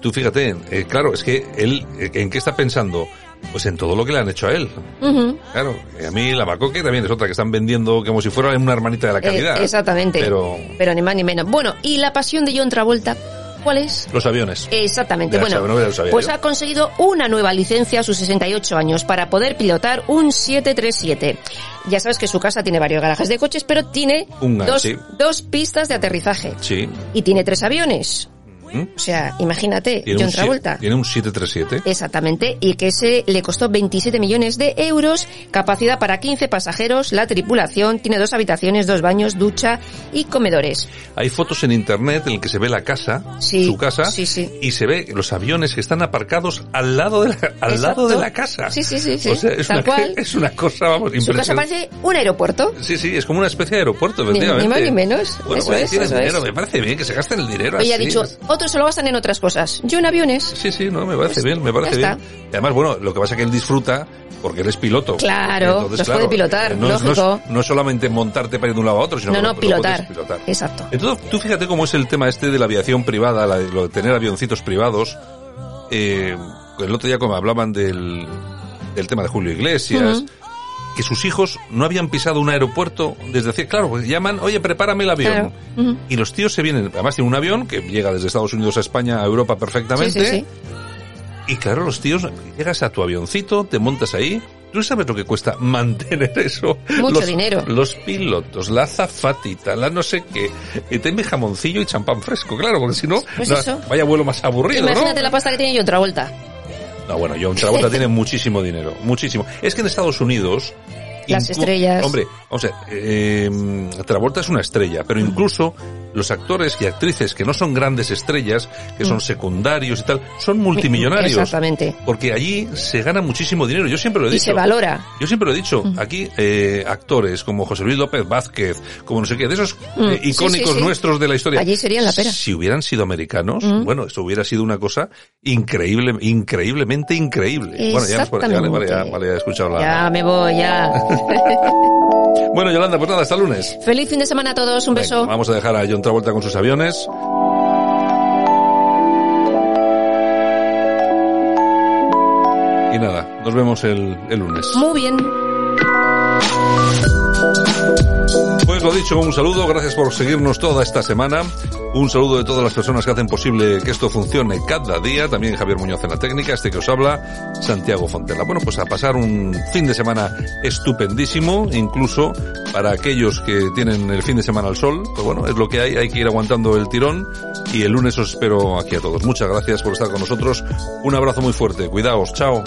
S3: Tú fíjate, eh, claro, es que él, eh, ¿en qué está pensando? Pues en todo lo que le han hecho a él.
S8: Ujú.
S3: Claro, y a mí la Macoque también es otra que están vendiendo como si fuera una hermanita de la
S8: Eh,
S3: calidad.
S8: exactamente.
S3: Pero
S8: Pero ni más ni menos. Bueno, y la pasión de John Travolta, ¿cuál es?
S3: los aviones.
S8: Exactamente.
S3: Ya
S8: bueno,
S3: no
S8: pues
S3: yo.
S8: ha conseguido una nueva licencia a sus 68 años para poder pilotar un 737. Ya sabes que su casa tiene varios garajes de coches, pero tiene
S3: Un,
S8: dos,
S3: sí.
S8: dos pistas de aterrizaje
S3: Sí.
S8: y tiene tres aviones. O sea, imagínate,
S3: Tiene
S8: John Travolta.
S3: tiene un 737.
S8: Exactamente, y que ese le costó 27 millones de euros, capacidad para 15 pasajeros, la tripulación, tiene dos habitaciones, dos baños, ducha y comedores.
S3: Hay fotos en internet en el que se ve la casa,
S8: Sí,
S3: su casa,
S8: sí, sí.
S3: y se ve los aviones que están aparcados al lado de la, al
S8: Exacto.
S3: lado de la casa.
S8: Sí, sí, sí, sí,
S3: O sea, es,
S8: tal
S3: una,
S8: cual.
S3: es una cosa, vamos,
S8: Su casa
S3: impresionante.
S8: parece un aeropuerto.
S3: Sí, sí, es como una especie de aeropuerto,
S8: Ni- ni
S3: efectivamente.
S8: más ni menos.
S3: Bueno,
S8: Eso
S3: pues
S8: es, eso
S3: dinero,
S8: es.
S3: me parece bien que se gasten el dinero
S8: Ella ha
S3: así.
S8: dicho, otros se lo gastan en otras cosas. Yo en aviones.
S3: Sí, sí, no, me parece bien, me parece bien. Y además, bueno, lo que pasa es que él disfruta porque él es piloto.
S8: Claro, los puede pilotar,
S3: no, es- no
S8: lógico.
S3: es, no es solamente montarte para ir de un lado a otro, sino
S8: No,
S3: que
S8: no,
S3: lo- lo
S8: pilotar.
S3: pilotar.
S8: Exacto.
S3: Entonces, tú fíjate cómo es el tema este de la aviación privada, la de, lo de tener avioncitos privados. Eh, el otro día como hablaban del, del tema de Julio Iglesias. Que sus hijos no habían pisado un aeropuerto desde hace, claro, pues llaman, oye, prepárame el avión.
S8: Claro.
S3: Y los tíos se vienen, además tiene un avión que llega desde Estados Unidos a España, a Europa perfectamente.
S8: Sí, sí, sí.
S3: Y claro, los tíos, llegas a tu avioncito, te montas ahí. ¿Tú sabes lo que cuesta mantener eso?
S8: Mucho
S3: los,
S8: dinero.
S3: Los pilotos, la zafatita, la no sé qué. Y tenme jamoncillo y champán fresco, claro, porque si no,
S8: Pues
S3: no, vaya vuelo más aburrido,
S8: Imagínate
S3: ¿no?
S8: la pasta que tiene John Travolta.
S3: No, bueno, John Travolta tiene muchísimo dinero, muchísimo. Es que en Estados Unidos...
S8: Las estrellas.
S3: Hombre, o sea, eh, Travolta es una estrella, pero incluso los actores y actrices que no son grandes estrellas, que son
S8: Mm.
S3: secundarios y tal, son multimillonarios.
S8: Exactamente.
S3: Porque allí se gana muchísimo dinero. Yo siempre lo he
S8: Y
S3: dicho.
S8: se valora.
S3: Yo siempre lo he dicho.
S8: Mm.
S3: Aquí, eh, actores como José Luis López Vázquez, como no sé qué, de esos
S8: Mm.
S3: eh, icónicos
S8: sí, sí.
S3: nuestros de la historia.
S8: Allí serían la pera.
S3: Si hubieran sido americanos,
S8: Mm.
S3: bueno, eso hubiera sido una cosa increíble, increíblemente increíble. Bueno, ya, nos pone- ya, vale, ya, vale, ya he escuchado la...
S8: Ya me voy, ya.
S3: Bueno, Yolanda, pues nada, hasta el lunes.
S8: Feliz fin de semana a todos. Un beso.
S3: Vamos a dejar a John Travolta con sus aviones. Y nada, nos vemos el, el lunes.
S8: Muy bien.
S3: Pues lo dicho, un saludo, gracias por seguirnos toda esta semana. Un saludo de todas las personas que hacen posible que esto funcione cada día. También Javier Muñoz en la técnica, este que os habla, Santiago Fontela. Bueno, pues a pasar un fin de semana estupendísimo, incluso para aquellos que tienen el fin de semana al sol. Pues bueno, es lo que hay, hay que ir aguantando el tirón. Y el lunes os espero aquí a todos. Muchas gracias por estar con nosotros. Un abrazo muy fuerte. Cuidaos. Chao.